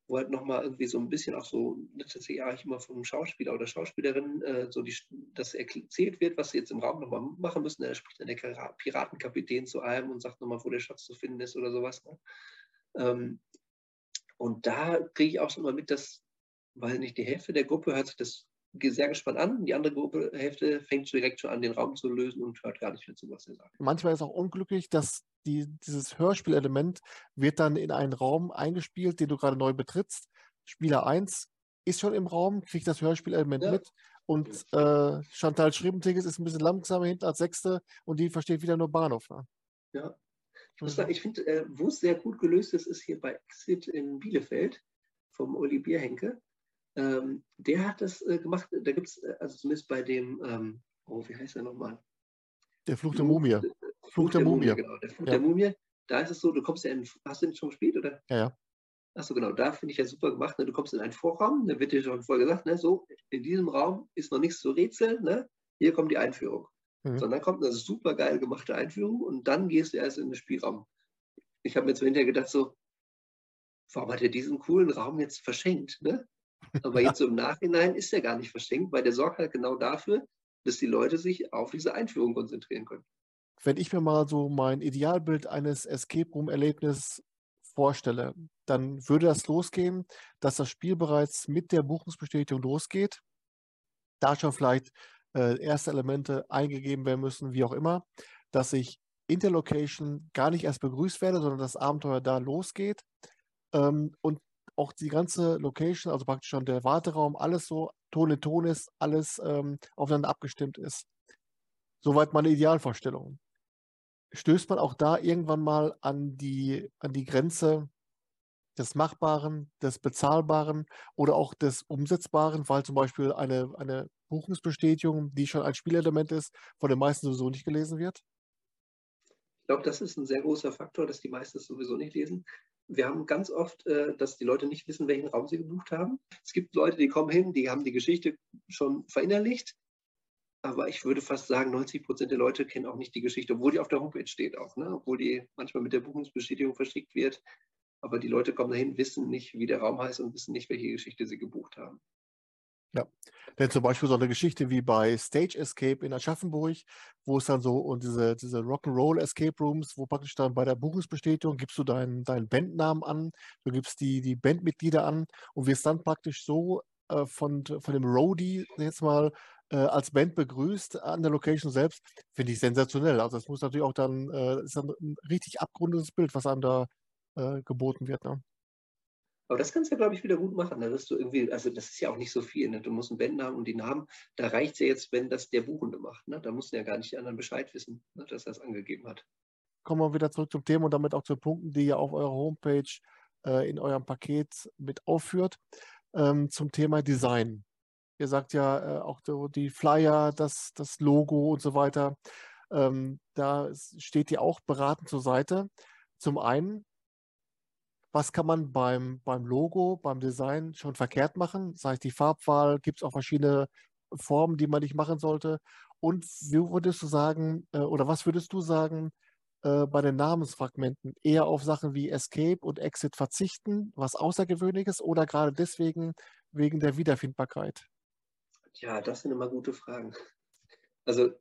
S2: wo halt nochmal irgendwie so ein bisschen auch so, tatsächlich eigentlich immer vom Schauspieler oder Schauspielerin äh, so die, das erzählt wird, was sie jetzt im Raum nochmal machen müssen. Er spricht dann der Piratenkapitän zu einem und sagt nochmal, wo der Schatz zu finden ist oder sowas. Ne? Ähm, und da kriege ich auch schon mal mit, dass weil nicht die Hälfte der Gruppe hört sich das sehr gespannt an, die andere Gruppe Hälfte fängt direkt schon an, den Raum zu lösen und hört gar nicht mehr zu, was er sagt.
S1: Manchmal ist auch unglücklich, dass die, dieses Hörspielelement wird dann in einen Raum eingespielt, den du gerade neu betrittst. Spieler 1 ist schon im Raum, kriegt das Hörspielelement ja. mit und äh, Chantal Schriebentiges ist ein bisschen langsamer hinten als Sechste und die versteht wieder nur Bahnhof. Ne?
S2: Ja. Ich muss sagen, ich finde, äh, wo es sehr gut gelöst ist, ist hier bei Exit in Bielefeld vom Uli Bierhenke. Ähm, der hat das äh, gemacht, da gibt es, äh, also zumindest bei dem, ähm, oh, wie heißt der nochmal?
S1: Der Fluch der Mumie.
S2: Fluch, Fluch der, der Mumie, genau. Der Fluch ja. der Mumie. Da ist es so, du kommst ja in, hast du den schon gespielt, oder?
S1: Ja, ja.
S2: Achso, genau, da finde ich ja super gemacht. Ne? Du kommst in einen Vorraum, da wird dir schon vorher gesagt, ne? so, in diesem Raum ist noch nichts zu rätseln, ne? hier kommt die Einführung. Mhm. Sondern kommt eine super geil gemachte Einführung und dann gehst du erst in den Spielraum. Ich habe mir jetzt hinterher gedacht, so, warum hat er diesen coolen Raum jetzt verschenkt? Ne? Aber jetzt so im Nachhinein ist er gar nicht verschenkt, weil der sorgt halt genau dafür, dass die Leute sich auf diese Einführung konzentrieren können.
S1: Wenn ich mir mal so mein Idealbild eines Escape Room-Erlebnisses vorstelle, dann würde das losgehen, dass das Spiel bereits mit der Buchungsbestätigung losgeht. Da schon vielleicht äh, erste Elemente eingegeben werden müssen, wie auch immer, dass ich in der Location gar nicht erst begrüßt werde, sondern das Abenteuer da losgeht. Ähm, und auch die ganze Location, also praktisch schon der Warteraum, alles so Ton in Ton ist, alles ähm, aufeinander abgestimmt ist. Soweit meine Idealvorstellung. Stößt man auch da irgendwann mal an die, an die Grenze des Machbaren, des Bezahlbaren oder auch des Umsetzbaren, weil zum Beispiel eine, eine Buchungsbestätigung, die schon ein Spielelement ist, von den meisten sowieso nicht gelesen wird?
S2: Ich glaube, das ist ein sehr großer Faktor, dass die meisten es sowieso nicht lesen wir haben ganz oft, äh, dass die Leute nicht wissen, welchen Raum sie gebucht haben. Es gibt Leute, die kommen hin, die haben die Geschichte schon verinnerlicht, aber ich würde fast sagen, 90 Prozent der Leute kennen auch nicht die Geschichte, obwohl die auf der Homepage steht auch, ne? obwohl die manchmal mit der Buchungsbestätigung verschickt wird. Aber die Leute kommen dahin, wissen nicht, wie der Raum heißt und wissen nicht, welche Geschichte sie gebucht haben.
S1: Ja, denn zum Beispiel so eine Geschichte wie bei Stage Escape in Aschaffenburg, wo es dann so und diese, diese Rock'n'Roll Escape Rooms, wo praktisch dann bei der Buchungsbestätigung gibst du deinen, deinen Bandnamen an, du gibst die, die Bandmitglieder an und wirst dann praktisch so äh, von, von dem Roadie jetzt mal äh, als Band begrüßt an der Location selbst, finde ich sensationell. Also es muss natürlich auch dann, äh, ist dann ein richtig abgerundetes Bild, was einem da äh, geboten wird. Ne?
S2: Aber das kannst du ja, glaube ich, wieder gut machen. Da wirst du irgendwie, also das ist ja auch nicht so viel. Ne? Du musst einen Bandnamen und die Namen, da reicht es ja jetzt, wenn das der Buchende macht. Ne? Da mussten ja gar nicht die anderen Bescheid wissen, ne? dass er es angegeben hat.
S1: Kommen wir wieder zurück zum Thema und damit auch zu Punkten, die ihr auf eurer Homepage äh, in eurem Paket mit aufführt. Ähm, zum Thema Design. Ihr sagt ja äh, auch so die Flyer, das, das Logo und so weiter. Ähm, da steht ihr auch beratend zur Seite. Zum einen was kann man beim, beim Logo, beim Design schon verkehrt machen? Sei es die Farbwahl, gibt es auch verschiedene Formen, die man nicht machen sollte? Und wie würdest du sagen, äh, oder was würdest du sagen, äh, bei den Namensfragmenten eher auf Sachen wie Escape und Exit verzichten, was Außergewöhnliches, oder gerade deswegen wegen der Wiederfindbarkeit?
S2: Ja, das sind immer gute Fragen. Also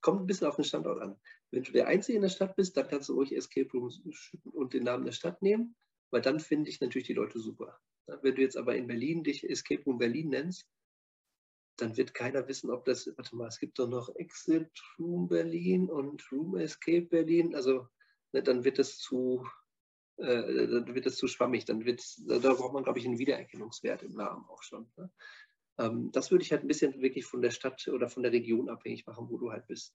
S2: kommt ein bisschen auf den Standort an. Wenn du der Einzige in der Stadt bist, dann kannst du ruhig Escape Rooms und den Namen der Stadt nehmen weil dann finde ich natürlich die Leute super. Wenn du jetzt aber in Berlin dich Escape Room Berlin nennst, dann wird keiner wissen, ob das, warte mal, es gibt doch noch Exit Room Berlin und Room Escape Berlin. Also ne, dann wird das zu, äh, dann wird das zu schwammig. Dann wird, da braucht man, glaube ich, einen Wiedererkennungswert im Namen auch schon. Ne? Ähm, das würde ich halt ein bisschen wirklich von der Stadt oder von der Region abhängig machen, wo du halt bist.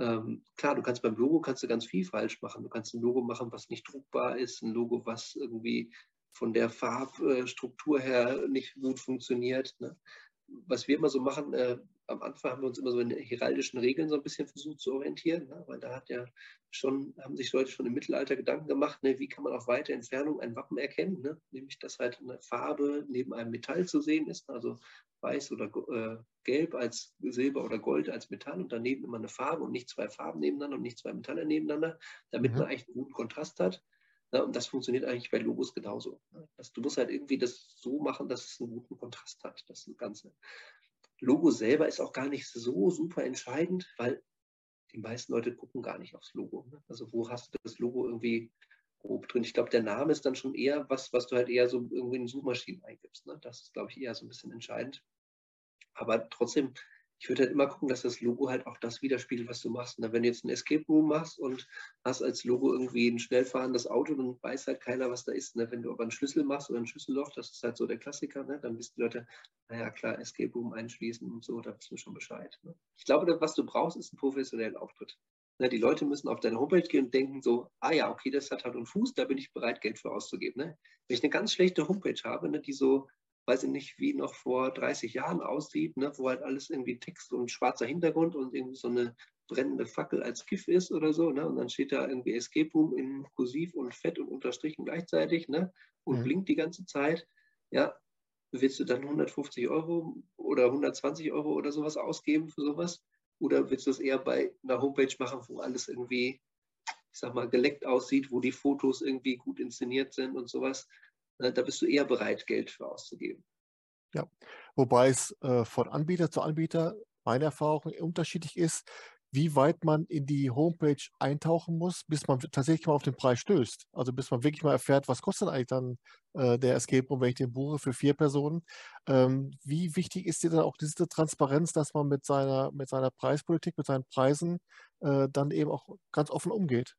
S2: Ähm, klar, du kannst beim Logo kannst du ganz viel falsch machen. Du kannst ein Logo machen, was nicht druckbar ist, ein Logo, was irgendwie von der Farbstruktur her nicht gut funktioniert. Ne? Was wir immer so machen, äh, am Anfang haben wir uns immer so in heraldischen Regeln so ein bisschen versucht zu orientieren, ne? weil da hat ja schon, haben sich Leute schon im Mittelalter Gedanken gemacht, ne? wie kann man auf weite Entfernung ein Wappen erkennen, ne? nämlich dass halt eine Farbe neben einem Metall zu sehen ist, also weiß oder äh, gelb als Silber oder Gold als Metall und daneben immer eine Farbe und nicht zwei Farben nebeneinander und nicht zwei Metalle nebeneinander, damit mhm. man eigentlich einen guten Kontrast hat. Ja, und das funktioniert eigentlich bei Logos genauso. Das, du musst halt irgendwie das so machen, dass es einen guten Kontrast hat, das Ganze. Logo selber ist auch gar nicht so super entscheidend, weil die meisten Leute gucken gar nicht aufs Logo. Ne? Also wo hast du das Logo irgendwie grob drin. Ich glaube, der Name ist dann schon eher was, was du halt eher so irgendwie in Suchmaschinen eingibst. Ne? Das ist, glaube ich, eher so ein bisschen entscheidend. Aber trotzdem, ich würde halt immer gucken, dass das Logo halt auch das widerspiegelt, was du machst. Ne? Wenn du jetzt ein Escape Room machst und hast als Logo irgendwie ein schnell fahrendes Auto, dann weiß halt keiner, was da ist. Ne? Wenn du aber einen Schlüssel machst oder ein Schlüsselloch, das ist halt so der Klassiker, ne? dann wissen die Leute, naja klar, Escape Room einschließen und so, da wissen wir schon Bescheid. Ne? Ich glaube, was du brauchst, ist ein professionellen Auftritt. Ne? Die Leute müssen auf deine Homepage gehen und denken so, ah ja, okay, das hat Hand und Fuß, da bin ich bereit, Geld für auszugeben. Ne? Wenn ich eine ganz schlechte Homepage habe, ne, die so weiß ich nicht, wie noch vor 30 Jahren aussieht, ne, wo halt alles irgendwie Text und schwarzer Hintergrund und irgendwie so eine brennende Fackel als GIF ist oder so, ne? Und dann steht da irgendwie Escape Room in Kursiv und Fett und Unterstrichen gleichzeitig, ne? Und mhm. blinkt die ganze Zeit. Ja, willst du dann 150 Euro oder 120 Euro oder sowas ausgeben für sowas? Oder willst du es eher bei einer Homepage machen, wo alles irgendwie, ich sag mal, geleckt aussieht, wo die Fotos irgendwie gut inszeniert sind und sowas? Äh, da bist du eher bereit, Geld für auszugeben.
S1: Ja, wobei es äh, von Anbieter zu Anbieter meine Erfahrung unterschiedlich ist, wie weit man in die Homepage eintauchen muss, bis man tatsächlich mal auf den Preis stößt. Also bis man wirklich mal erfährt, was kostet eigentlich dann äh, der Escape Room, wenn ich den buche für vier Personen. Ähm, wie wichtig ist dir dann auch diese Transparenz, dass man mit seiner, mit seiner Preispolitik, mit seinen Preisen äh, dann eben auch ganz offen umgeht?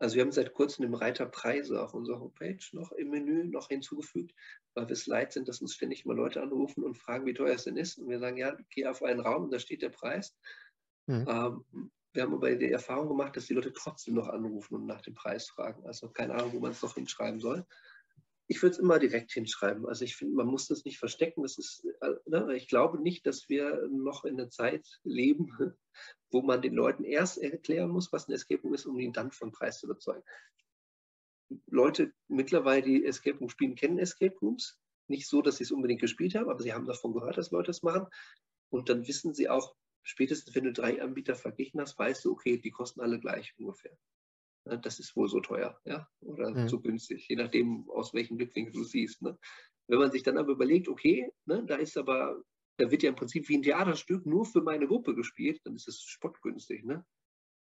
S2: Also wir haben seit kurzem den Reiter Preise auf unserer Homepage noch im Menü noch hinzugefügt, weil wir es leid sind, dass uns ständig mal Leute anrufen und fragen, wie teuer es denn ist. Und wir sagen, ja, geh auf einen Raum da steht der Preis. Mhm. Ähm, wir haben aber die Erfahrung gemacht, dass die Leute trotzdem noch anrufen und nach dem Preis fragen. Also keine Ahnung, wo man es noch hinschreiben soll ich würde es immer direkt hinschreiben. Also ich finde, man muss das nicht verstecken. Das ist, äh, ne? Ich glaube nicht, dass wir noch in einer Zeit leben, wo man den Leuten erst erklären muss, was ein Escape Room ist, um ihn dann vom Preis zu überzeugen. Leute mittlerweile, die Escape Room spielen, kennen Escape Rooms. Nicht so, dass sie es unbedingt gespielt haben, aber sie haben davon gehört, dass Leute es machen. Und dann wissen sie auch, spätestens wenn du drei Anbieter verglichen hast, weißt du, okay, die kosten alle gleich ungefähr. Ne, das ist wohl so teuer, ja, oder mhm. so günstig, je nachdem, aus welchem Blickwinkel du siehst. Ne? Wenn man sich dann aber überlegt, okay, ne, da ist aber, da wird ja im Prinzip wie ein Theaterstück nur für meine Gruppe gespielt, dann ist es spottgünstig. Ne?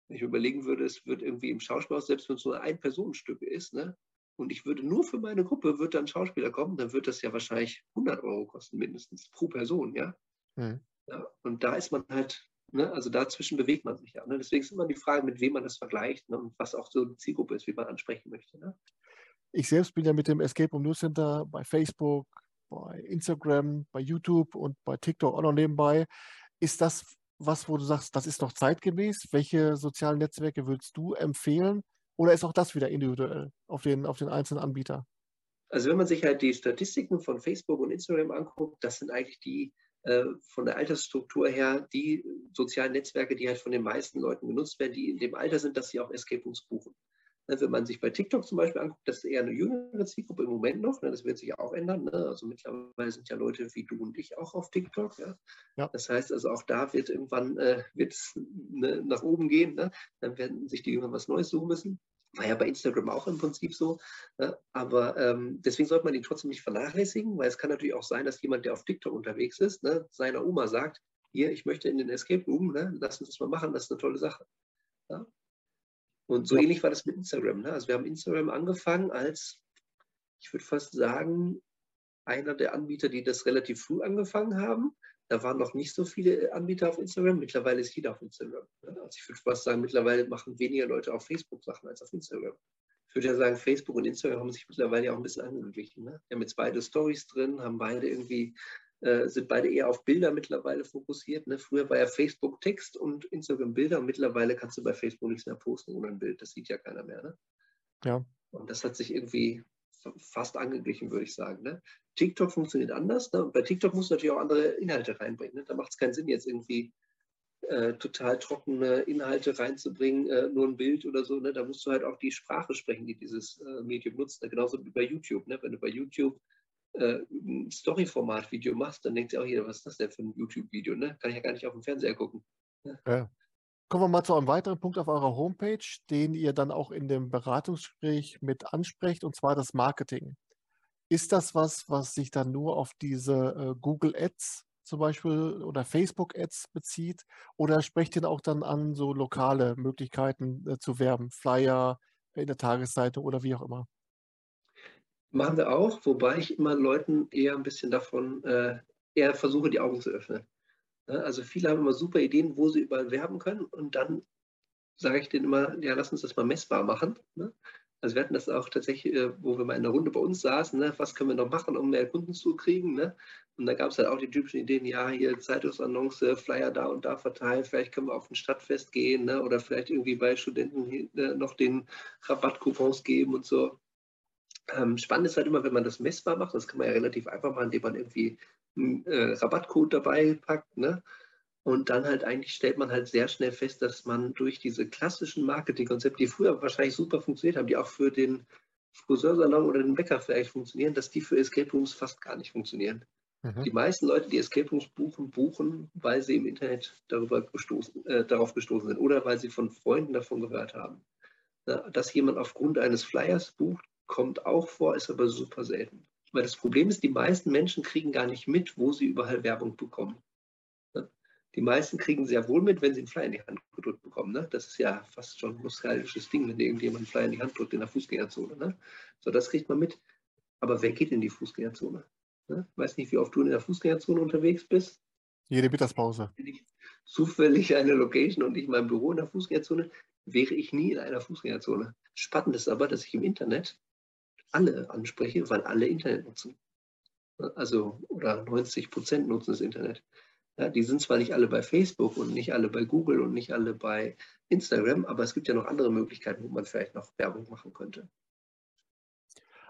S2: Wenn ich überlegen würde, es wird irgendwie im Schauspielhaus, selbst wenn es nur ein Personenstück ist, ne, und ich würde nur für meine Gruppe, wird dann Schauspieler kommen, dann wird das ja wahrscheinlich 100 Euro kosten, mindestens pro Person, ja. Mhm. Ja und da ist man halt Ne? Also dazwischen bewegt man sich ja. Ne? Deswegen ist immer die Frage, mit wem man das vergleicht ne? und was auch so die Zielgruppe ist, wie man ansprechen möchte. Ne?
S1: Ich selbst bin ja mit dem Escape Room News Center bei Facebook, bei Instagram, bei YouTube und bei TikTok auch noch nebenbei. Ist das was, wo du sagst, das ist noch zeitgemäß? Welche sozialen Netzwerke würdest du empfehlen? Oder ist auch das wieder individuell auf den, auf den einzelnen Anbieter?
S2: Also wenn man sich halt die Statistiken von Facebook und Instagram anguckt, das sind eigentlich die, von der Altersstruktur her die sozialen Netzwerke, die halt von den meisten Leuten genutzt werden, die in dem Alter sind, dass sie auch Escape Rooms buchen. Ne, wenn man sich bei TikTok zum Beispiel anguckt, das ist eher eine jüngere Zielgruppe im Moment noch. Ne, das wird sich auch ändern. Ne. Also mittlerweile sind ja Leute wie du und ich auch auf TikTok. Ja. Das heißt also auch da wird irgendwann äh, wird's, nach oben gehen. Dann werden sich die Jünger was Neues suchen müssen. War ja bei Instagram auch im Prinzip so. Ne? Aber ähm, deswegen sollte man ihn trotzdem nicht vernachlässigen, weil es kann natürlich auch sein, dass jemand, der auf TikTok unterwegs ist, ne, seiner Oma sagt, hier, ich möchte in den Escape Room, ne, lass uns das mal machen, das ist eine tolle Sache. Ja? Und so ja. ähnlich war das mit Instagram. Ne? Also wir haben Instagram angefangen als, ich würde fast sagen, einer der Anbieter, die das relativ früh angefangen haben. Da waren noch nicht so viele Anbieter auf Instagram. Mittlerweile ist jeder auf Instagram. Also ich würde fast sagen, mittlerweile machen weniger Leute auf Facebook Sachen als auf Instagram. Ich würde ja sagen, Facebook und Instagram haben sich mittlerweile ja auch ein bisschen angeglichen. Ne? Wir haben jetzt beide Stories drin, haben beide irgendwie, äh, sind beide eher auf Bilder mittlerweile fokussiert. Ne? Früher war ja Facebook Text und Instagram Bilder und mittlerweile kannst du bei Facebook nichts mehr posten ohne ein Bild. Das sieht ja keiner mehr. Ne?
S1: Ja.
S2: Und das hat sich irgendwie fast angeglichen, würde ich sagen. Ne? TikTok funktioniert anders. Ne? Bei TikTok musst du natürlich auch andere Inhalte reinbringen. Ne? Da macht es keinen Sinn, jetzt irgendwie äh, total trockene Inhalte reinzubringen, äh, nur ein Bild oder so. Ne? Da musst du halt auch die Sprache sprechen, die dieses äh, Medium nutzt. Ne? Genauso wie bei YouTube. Ne? Wenn du bei YouTube äh, ein Story-Format-Video machst, dann denkt sich auch jeder, was ist das denn für ein YouTube-Video? Ne? Kann ich ja gar nicht auf dem Fernseher gucken.
S1: Ne? Ja. Kommen wir mal zu einem weiteren Punkt auf eurer Homepage, den ihr dann auch in dem Beratungsgespräch mit ansprecht, und zwar das Marketing. Ist das was, was sich dann nur auf diese äh, Google Ads zum Beispiel oder Facebook Ads bezieht? Oder sprecht ihr auch dann an so lokale Möglichkeiten äh, zu werben? Flyer, in der Tageszeitung oder wie auch immer.
S2: Machen wir auch, wobei ich immer Leuten eher ein bisschen davon, äh, eher versuche, die Augen zu öffnen. Ne? Also viele haben immer super Ideen, wo sie überall werben können und dann sage ich denen immer, ja, lass uns das mal messbar machen. Ne? Also wir hatten das auch tatsächlich, äh, wo wir mal in der Runde bei uns saßen, ne? was können wir noch machen, um mehr Kunden zu kriegen. Und da gab es halt auch die typischen Ideen, ja, hier Zeitungsannonce, Flyer da und da verteilen, vielleicht können wir auf ein Stadtfest gehen oder vielleicht irgendwie bei Studenten noch den Rabattcoupons geben und so. Ähm, spannend ist halt immer, wenn man das messbar macht, das kann man ja relativ einfach machen, indem man irgendwie einen äh, Rabattcode dabei packt. Ne? Und dann halt eigentlich stellt man halt sehr schnell fest, dass man durch diese klassischen Marketingkonzepte, die früher wahrscheinlich super funktioniert haben, die auch für den Friseursalon oder den Bäcker vielleicht funktionieren, dass die für Escape Rooms fast gar nicht funktionieren. Mhm. Die meisten Leute, die Escape Rooms buchen, buchen, weil sie im Internet darüber gestoßen, äh, darauf gestoßen sind oder weil sie von Freunden davon gehört haben. Na, dass jemand aufgrund eines Flyers bucht, kommt auch vor, ist aber super selten. Weil das Problem ist, die meisten Menschen kriegen gar nicht mit, wo sie überall Werbung bekommen. Die meisten kriegen sehr wohl mit, wenn sie einen Flyer in die Hand gedrückt bekommen. Ne? Das ist ja fast schon ein nostalgisches Ding, wenn irgendjemand einen Flyer in die Hand drückt in der Fußgängerzone. Ne? So, das kriegt man mit. Aber wer geht in die Fußgängerzone? Ne? Weiß nicht, wie oft du in der Fußgängerzone unterwegs bist.
S1: Jede Mittagspause.
S2: Wenn ich zufällig eine Location und ich mein Büro in der Fußgängerzone, wäre ich nie in einer Fußgängerzone. Spannend ist aber, dass ich im Internet alle anspreche, weil alle Internet nutzen. Also, oder 90 Prozent nutzen das Internet. Ja, die sind zwar nicht alle bei Facebook und nicht alle bei Google und nicht alle bei Instagram, aber es gibt ja noch andere Möglichkeiten, wo man vielleicht noch Werbung machen könnte.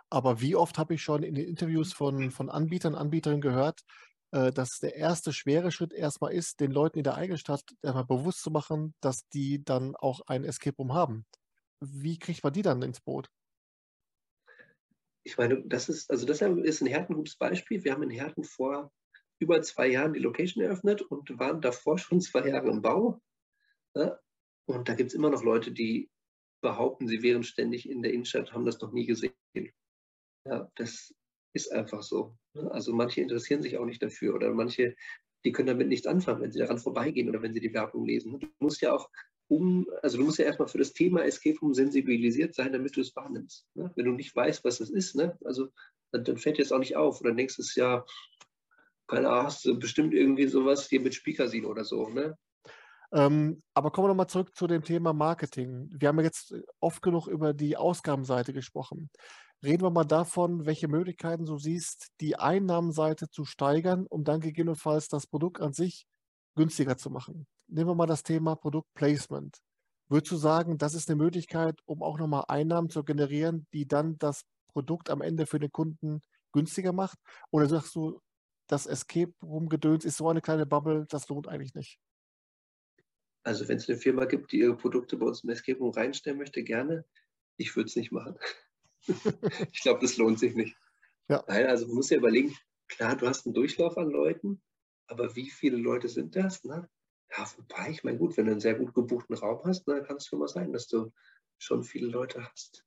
S1: Aber wie oft habe ich schon in den Interviews von, von Anbietern, Anbieterinnen gehört, äh, dass der erste schwere Schritt erstmal ist, den Leuten in der eigenen Stadt erstmal bewusst zu machen, dass die dann auch ein Escape Room haben. Wie kriegt man die dann ins Boot?
S2: Ich meine, das ist, also das ist ein gutes Beispiel. Wir haben in Herten vor über zwei Jahren die Location eröffnet und waren davor schon zwei Jahre im Bau. Ja? Und da gibt es immer noch Leute, die behaupten, sie wären ständig in der Innenstadt, haben das noch nie gesehen. Ja, das ist einfach so. Also manche interessieren sich auch nicht dafür oder manche, die können damit nichts anfangen, wenn sie daran vorbeigehen oder wenn sie die Werbung lesen. Du musst ja auch um, also du musst ja erstmal für das Thema Escape Room sensibilisiert sein, damit du es wahrnimmst. Ne? Wenn du nicht weißt, was das ist, ne? also dann, dann fällt dir das auch nicht auf oder nächstes Jahr keine Ahnung, hast du bestimmt irgendwie sowas hier mit Speakersin oder so, ne?
S1: Ähm, aber kommen wir nochmal zurück zu dem Thema Marketing. Wir haben ja jetzt oft genug über die Ausgabenseite gesprochen. Reden wir mal davon, welche Möglichkeiten du siehst, die Einnahmenseite zu steigern, um dann gegebenenfalls das Produkt an sich günstiger zu machen. Nehmen wir mal das Thema Produktplacement. Würdest du sagen, das ist eine Möglichkeit, um auch nochmal Einnahmen zu generieren, die dann das Produkt am Ende für den Kunden günstiger macht? Oder sagst du, das Escape Room-Gedöns ist so eine kleine Bubble, das lohnt eigentlich nicht.
S2: Also wenn es eine Firma gibt, die ihre Produkte bei uns im Escape Room reinstellen möchte, gerne. Ich würde es nicht machen. ich glaube, das lohnt sich nicht. Ja. Nein, also man muss ja überlegen, klar, du hast einen Durchlauf an Leuten, aber wie viele Leute sind das? Ne? Ja, wobei, ich meine, gut, wenn du einen sehr gut gebuchten Raum hast, dann kann es schon mal sein, dass du schon viele Leute hast.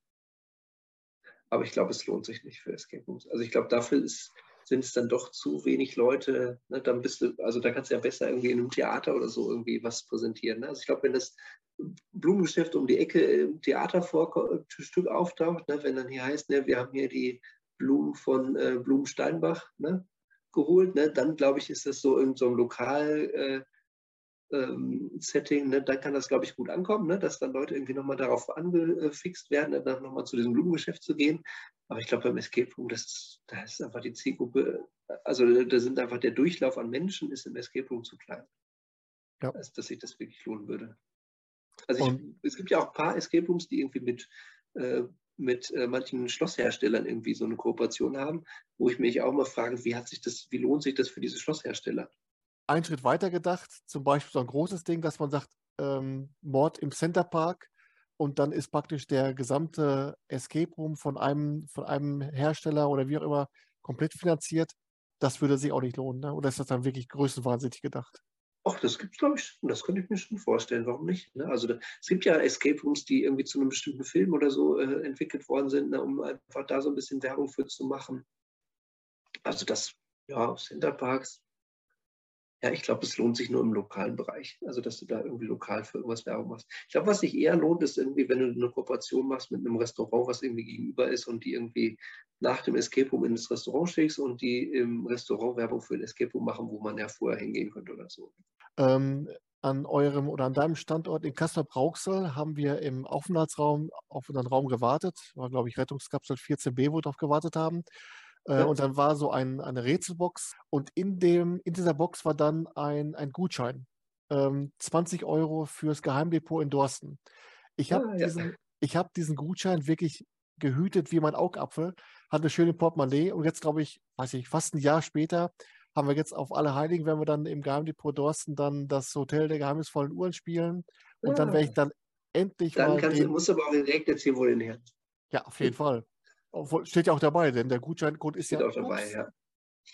S2: Aber ich glaube, es lohnt sich nicht für Escape Rooms. Also ich glaube, dafür ist sind es dann doch zu wenig Leute, ne, dann bist du, also da kannst du ja besser irgendwie in einem Theater oder so irgendwie was präsentieren. Ne? Also ich glaube, wenn das Blumengeschäft um die Ecke im Theaterstück auftaucht, ne, wenn dann hier heißt, ne, wir haben hier die Blumen von äh, Blumensteinbach ne, geholt, ne, dann glaube ich, ist das so in so einem Lokal, äh, ähm, Setting, ne, dann kann das, glaube ich, gut ankommen, ne, dass dann Leute irgendwie nochmal darauf angefixt werden, dann nochmal zu diesem Blumengeschäft zu gehen. Aber ich glaube, beim Escape Room, das, da ist einfach die Zielgruppe, also da sind einfach der Durchlauf an Menschen ist im Escape Room zu klein. Ja. Als dass sich das wirklich lohnen würde. Also ich, es gibt ja auch ein paar Escape Rooms, die irgendwie mit, äh, mit äh, manchen Schlossherstellern irgendwie so eine Kooperation haben, wo ich mich auch mal frage, wie hat sich das, wie lohnt sich das für diese Schlosshersteller?
S1: Einen Schritt weiter gedacht, zum Beispiel so ein großes Ding, dass man sagt, ähm, Mord im Center Park und dann ist praktisch der gesamte Escape Room von einem, von einem Hersteller oder wie auch immer komplett finanziert. Das würde sich auch nicht lohnen, ne? oder ist das dann wirklich größenwahnsinnig gedacht?
S2: Ach, das gibt es, glaube ich, schon. Das könnte ich mir schon vorstellen. Warum nicht? Ne? Also da, es gibt ja Escape Rooms, die irgendwie zu einem bestimmten Film oder so äh, entwickelt worden sind, ne, um einfach da so ein bisschen Werbung für zu machen. Also das, ja, Center Parks, Ja, ich glaube, es lohnt sich nur im lokalen Bereich. Also, dass du da irgendwie lokal für irgendwas Werbung machst. Ich glaube, was sich eher lohnt, ist irgendwie, wenn du eine Kooperation machst mit einem Restaurant, was irgendwie gegenüber ist und die irgendwie nach dem Escape Room in das Restaurant schickst und die im Restaurant Werbung für ein Escape Room machen, wo man ja vorher hingehen könnte oder so.
S1: Ähm, an eurem oder an deinem Standort in Kassel-Brauxel haben wir im Aufenthaltsraum auf unseren Raum gewartet. War, glaube ich, Rettungskapsel 14b, wo wir drauf gewartet haben. Äh, und dann war so ein, eine Rätselbox und in, dem, in dieser Box war dann ein, ein Gutschein. Ähm, 20 Euro fürs Geheimdepot in Dorsten. Ich habe ah, ja. diesen, hab diesen Gutschein wirklich gehütet wie mein Augapfel, hatte schön im Portemonnaie und jetzt glaube ich, weiß ich, fast ein Jahr später haben wir jetzt auf alle Heiligen, wenn wir dann im Geheimdepot Dorsten dann das Hotel der geheimnisvollen Uhren spielen und ah. dann werde ich dann endlich
S2: dann mal. Dann den, musst du aber auch direkt erzählen, wo den her.
S1: Ja, auf jeden Fall. Steht ja auch dabei, denn der Gutscheincode ist
S2: Steht
S1: ja.
S2: auch dabei, ups, ja.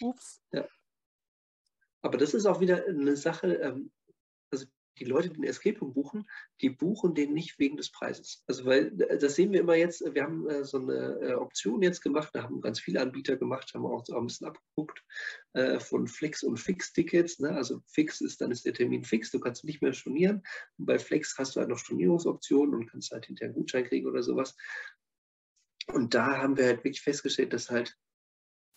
S2: Ups. Ja. Aber das ist auch wieder eine Sache, ähm, also die Leute, die den Escape Room buchen, die buchen den nicht wegen des Preises. Also weil, äh, das sehen wir immer jetzt, wir haben äh, so eine äh, Option jetzt gemacht, da haben ganz viele Anbieter gemacht, haben auch ein bisschen abgeguckt von Flex und Fix-Tickets. Ne? Also Fix ist, dann ist der Termin fix, du kannst nicht mehr stornieren. Und bei Flex hast du halt noch Stornierungsoptionen und kannst halt hinterher einen Gutschein kriegen oder sowas. Und da haben wir halt wirklich festgestellt, dass halt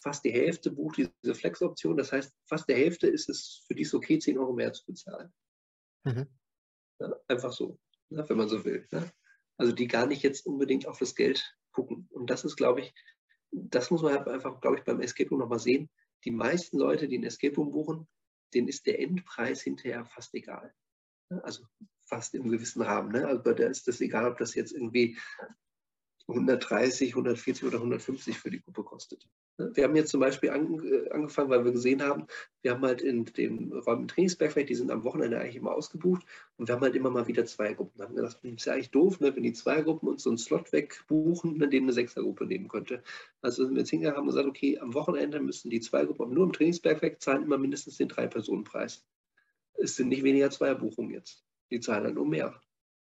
S2: fast die Hälfte bucht diese Flex-Option. Das heißt, fast der Hälfte ist es für die es okay, 10 Euro mehr zu bezahlen. Mhm. Ja, einfach so, ne, wenn man so will. Ne? Also die gar nicht jetzt unbedingt auf das Geld gucken. Und das ist, glaube ich, das muss man halt einfach, glaube ich, beim Escape Room nochmal sehen. Die meisten Leute, die ein Escape Room buchen, denen ist der Endpreis hinterher fast egal. Ne? Also fast im gewissen Rahmen. Ne? Also bei der ist das egal, ob das jetzt irgendwie 130, 140 oder 150 für die Gruppe kostet. Wir haben jetzt zum Beispiel äh, angefangen, weil wir gesehen haben, wir haben halt in dem Raum im Trainingsbergwerk, die sind am Wochenende eigentlich immer ausgebucht und wir haben halt immer mal wieder zwei Gruppen. Da haben wir gedacht, das ist ja eigentlich doof, ne, wenn die zwei Gruppen uns so einen Slot wegbuchen, ne, den eine Sechsergruppe nehmen könnte. Also sind wir jetzt hingegangen und gesagt, okay, am Wochenende müssen die zwei Gruppen nur im Trainingsbergwerk zahlen immer mindestens den Drei-Personen-Preis. Es sind nicht weniger Zweierbuchungen jetzt. Die zahlen dann nur mehr.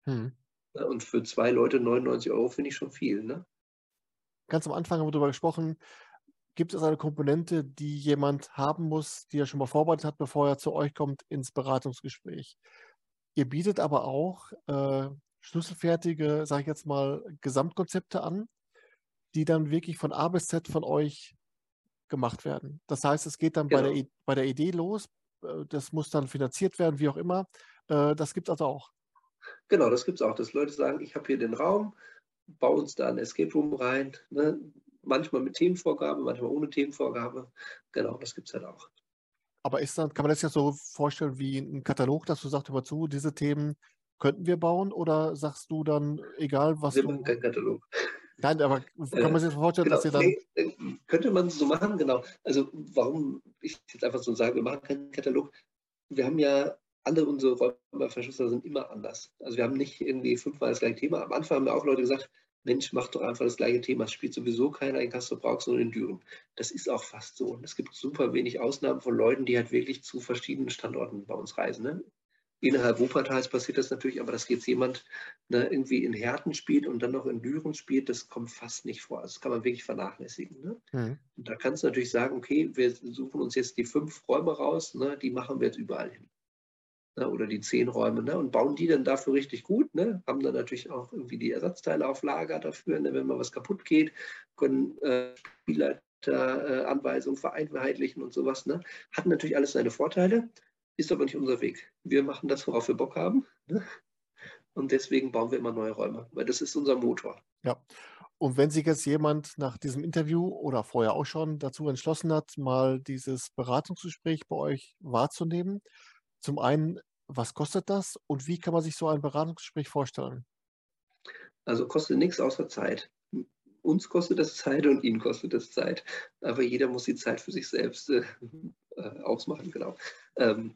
S2: Hm. Und für zwei Leute 99 Euro finde ich schon viel. Ne?
S1: Ganz am Anfang haben wir darüber gesprochen, gibt es eine Komponente, die jemand haben muss, die er schon mal vorbereitet hat, bevor er zu euch kommt ins Beratungsgespräch. Ihr bietet aber auch äh, schlüsselfertige, sage ich jetzt mal, Gesamtkonzepte an, die dann wirklich von A bis Z von euch gemacht werden. Das heißt, es geht dann genau. bei, der, bei der Idee los, äh, das muss dann finanziert werden, wie auch immer. Äh, das gibt es also auch.
S2: Genau, das gibt es auch, dass Leute sagen, ich habe hier den Raum, baue uns da ein Escape Room rein, ne? manchmal mit Themenvorgabe, manchmal ohne Themenvorgabe. Genau, das gibt es halt auch.
S1: Aber ist dann, kann man das ja so vorstellen wie ein Katalog, dass du sagst, über zu, diese Themen könnten wir bauen oder sagst du dann, egal was
S2: wir
S1: du...
S2: machen keinen Katalog.
S1: Nein, aber kann man sich vorstellen,
S2: genau,
S1: dass ihr dann...
S2: Äh, könnte man so machen, genau. Also warum ich jetzt einfach so sage, wir machen keinen Katalog. Wir haben ja alle unsere Räumerverschlüsseler sind immer anders. Also wir haben nicht irgendwie fünfmal das gleiche Thema. Am Anfang haben mir auch Leute gesagt, Mensch, mach doch einfach das gleiche Thema. Es spielt sowieso keiner in Castro Brauxel und in Düren. Das ist auch fast so. es gibt super wenig Ausnahmen von Leuten, die halt wirklich zu verschiedenen Standorten bei uns reisen. Ne? Innerhalb Wuppertals passiert das natürlich, aber dass jetzt jemand ne, irgendwie in Herten spielt und dann noch in Düren spielt, das kommt fast nicht vor. Also das kann man wirklich vernachlässigen. Ne? Mhm. Und da kannst du natürlich sagen, okay, wir suchen uns jetzt die fünf Räume raus, ne, die machen wir jetzt überall hin ne, oder die zehn Räume ne, und bauen die dann dafür richtig gut. Ne, haben dann natürlich auch irgendwie die Ersatzteile auf Lager dafür, ne, wenn mal was kaputt geht, können äh, Spielleiteranweisungen äh, vereinheitlichen und sowas. Ne. Hat natürlich alles seine Vorteile, ist aber nicht unser Weg. Wir machen das, worauf wir Bock haben. Ne? Und deswegen bauen wir immer neue Räume, weil das ist unser Motor.
S1: Ja. Und wenn sich jetzt jemand nach diesem Interview oder vorher auch schon dazu entschlossen hat, mal dieses Beratungsgespräch bei euch wahrzunehmen, zum einen, was kostet das und wie kann man sich so ein Beratungsgespräch vorstellen?
S2: Also kostet nichts außer Zeit. Uns kostet das Zeit und Ihnen kostet das Zeit. Aber jeder muss die Zeit für sich selbst äh, äh ausmachen, genau. Ähm,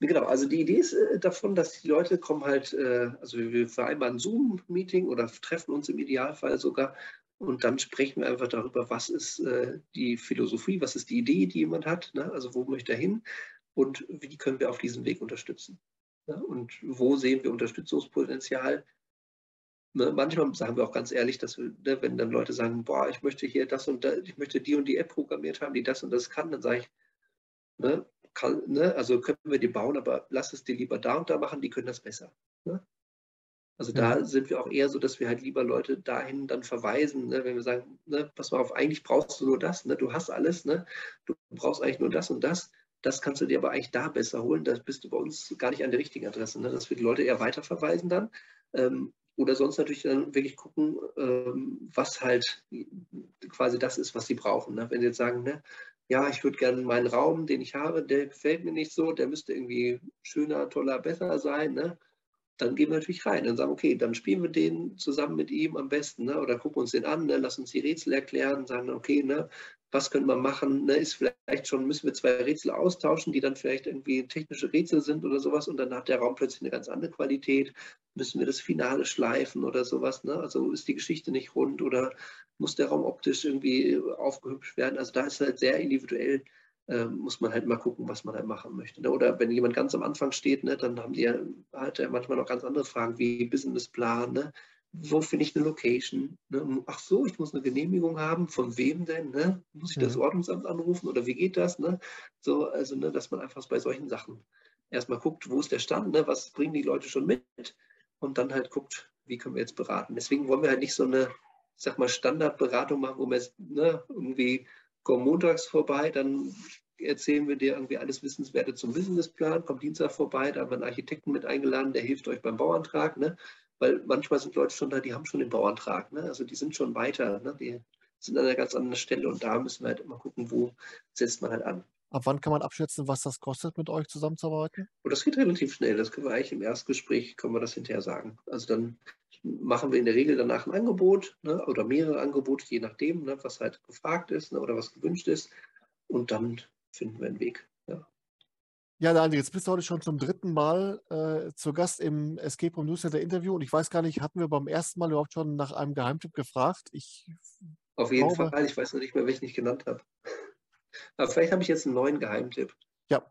S2: genau, also die Idee ist äh, davon, dass die Leute kommen halt, äh, also wir vereinbaren ein Zoom-Meeting oder treffen uns im Idealfall sogar und dann sprechen wir einfach darüber, was ist die Philosophie, was ist die Idee, die jemand hat, ne? also wo möchte er hin und wie können wir auf diesem Weg unterstützen. Und wo sehen wir Unterstützungspotenzial? Ne, manchmal sagen wir auch ganz ehrlich, dass wir, ne, wenn dann Leute sagen, boah, ich möchte hier das und das, ich möchte die und die App programmiert haben, die das und das kann, dann sage ich, ne, kann, ne, also können wir die bauen, aber lass es dir lieber da und da machen, die können das besser. Ne? Also da sind wir auch eher so, dass wir halt lieber Leute dahin dann verweisen, ne, wenn wir sagen, ne, pass mal auf, eigentlich brauchst du nur das, ne, du hast alles, ne, du brauchst eigentlich nur das und das, das kannst du dir aber eigentlich da besser holen, da bist du bei uns gar nicht an der richtigen Adresse, ne, dass wir die Leute eher weiterverweisen dann. Ähm, oder sonst natürlich dann wirklich gucken, ähm, was halt quasi das ist, was sie brauchen. Ne? Wenn sie jetzt sagen, ne, ja, ich würde gerne meinen Raum, den ich habe, der gefällt mir nicht so, der müsste irgendwie schöner, toller, besser sein, ne? dann gehen wir natürlich rein und sagen, okay, dann spielen wir den zusammen mit ihm am besten, ne? oder gucken uns den an, ne? lass uns die Rätsel erklären, sagen, okay, ne? Was können wir machen, ne? ist vielleicht schon, müssen wir zwei Rätsel austauschen, die dann vielleicht irgendwie technische Rätsel sind oder sowas und dann hat der Raum plötzlich eine ganz andere Qualität, müssen wir das Finale schleifen oder sowas, ne? also ist die Geschichte nicht rund oder muss der Raum optisch irgendwie aufgehübscht werden, also da ist halt sehr individuell äh, muss man halt mal gucken, was man halt machen möchte. Ne? Oder wenn jemand ganz am Anfang steht, ne, dann haben die ja halt ja manchmal noch ganz andere Fragen wie Businessplan, ne? Wo finde ich eine Location? Ne? Ach so, ich muss eine Genehmigung haben, von wem denn? Ne? Muss ich das Ordnungsamt anrufen oder wie geht das? Ne? So, also, ne, dass man einfach bei solchen Sachen erstmal guckt, wo ist der Stand, ne? was bringen die Leute schon mit und dann halt guckt, wie können wir jetzt beraten. Deswegen wollen wir halt nicht so eine, ich sag mal, Standardberatung machen, wo man jetzt ne, irgendwie komm montags vorbei, dann erzählen wir dir irgendwie alles Wissenswerte zum Businessplan, komm Dienstag vorbei, da haben wir einen Architekten mit eingeladen, der hilft euch beim Bauantrag, ne? Weil manchmal sind Leute schon da, die haben schon den Bauantrag, ne? also die sind schon weiter, ne? die sind an einer ganz anderen Stelle und da müssen wir halt immer gucken, wo setzt man halt an.
S1: Ab wann kann man abschätzen, was das kostet, mit euch zusammenzuarbeiten? Und
S2: oh, das geht relativ schnell. Das können wir eigentlich im Erstgespräch, können wir das hinterher sagen. Also dann machen wir in der Regel danach ein Angebot ne, oder mehrere Angebote, je nachdem, ne, was halt gefragt ist ne, oder was gewünscht ist. Und dann finden wir einen Weg. Ja.
S1: Ja, Daniel, jetzt bist du heute schon zum dritten Mal äh, zu Gast im Escape Room Newsletter Interview und ich weiß gar nicht, hatten wir beim ersten Mal überhaupt schon nach einem Geheimtipp gefragt? Ich
S2: Auf jeden glaube, Fall, ich weiß noch nicht mehr, welchen ich genannt habe. Aber vielleicht habe ich jetzt einen neuen Geheimtipp.
S1: Ja,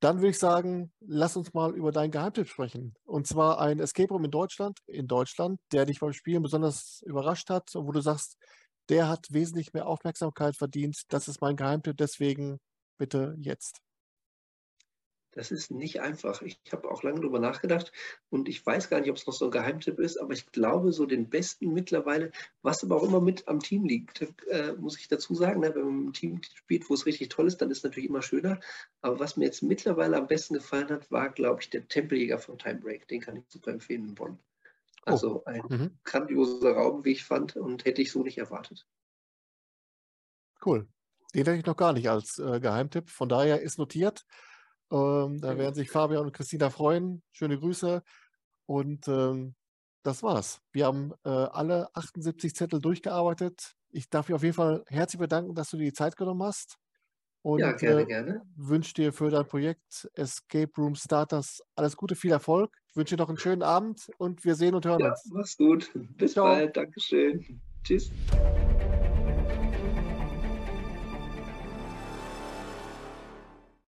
S1: dann würde ich sagen, lass uns mal über deinen Geheimtipp sprechen. Und zwar ein Escape Room in Deutschland, in Deutschland, der dich beim Spielen besonders überrascht hat und wo du sagst, der hat wesentlich mehr Aufmerksamkeit verdient. Das ist mein Geheimtipp, deswegen bitte jetzt.
S2: Das ist nicht einfach. Ich habe auch lange darüber nachgedacht und ich weiß gar nicht, ob es noch so ein Geheimtipp ist, aber ich glaube, so den besten mittlerweile, was aber auch immer mit am Team liegt, äh, muss ich dazu sagen, ne, wenn man im Team spielt, wo es richtig toll ist, dann ist es natürlich immer schöner. Aber was mir jetzt mittlerweile am besten gefallen hat, war, glaube ich, der Tempeljäger von Time Break. Den kann ich super empfehlen in Bonn. Oh, also ein mhm. grandioser Raum, wie ich fand, und hätte ich so nicht erwartet.
S1: Cool. Den hätte ich noch gar nicht als äh, Geheimtipp. Von daher ist notiert. Ähm, da werden sich Fabian und Christina freuen. Schöne Grüße. Und ähm, das war's. Wir haben äh, alle 78 Zettel durchgearbeitet. Ich darf dich auf jeden Fall herzlich bedanken, dass du dir die Zeit genommen hast.
S2: Und ja, gerne, äh, gerne.
S1: wünsche dir für dein Projekt Escape Room Starters alles Gute, viel Erfolg. Ich wünsche dir noch einen schönen Abend und wir sehen und hören
S2: ja,
S1: uns.
S2: Mach's gut. Bis Ciao. bald. Dankeschön. Tschüss.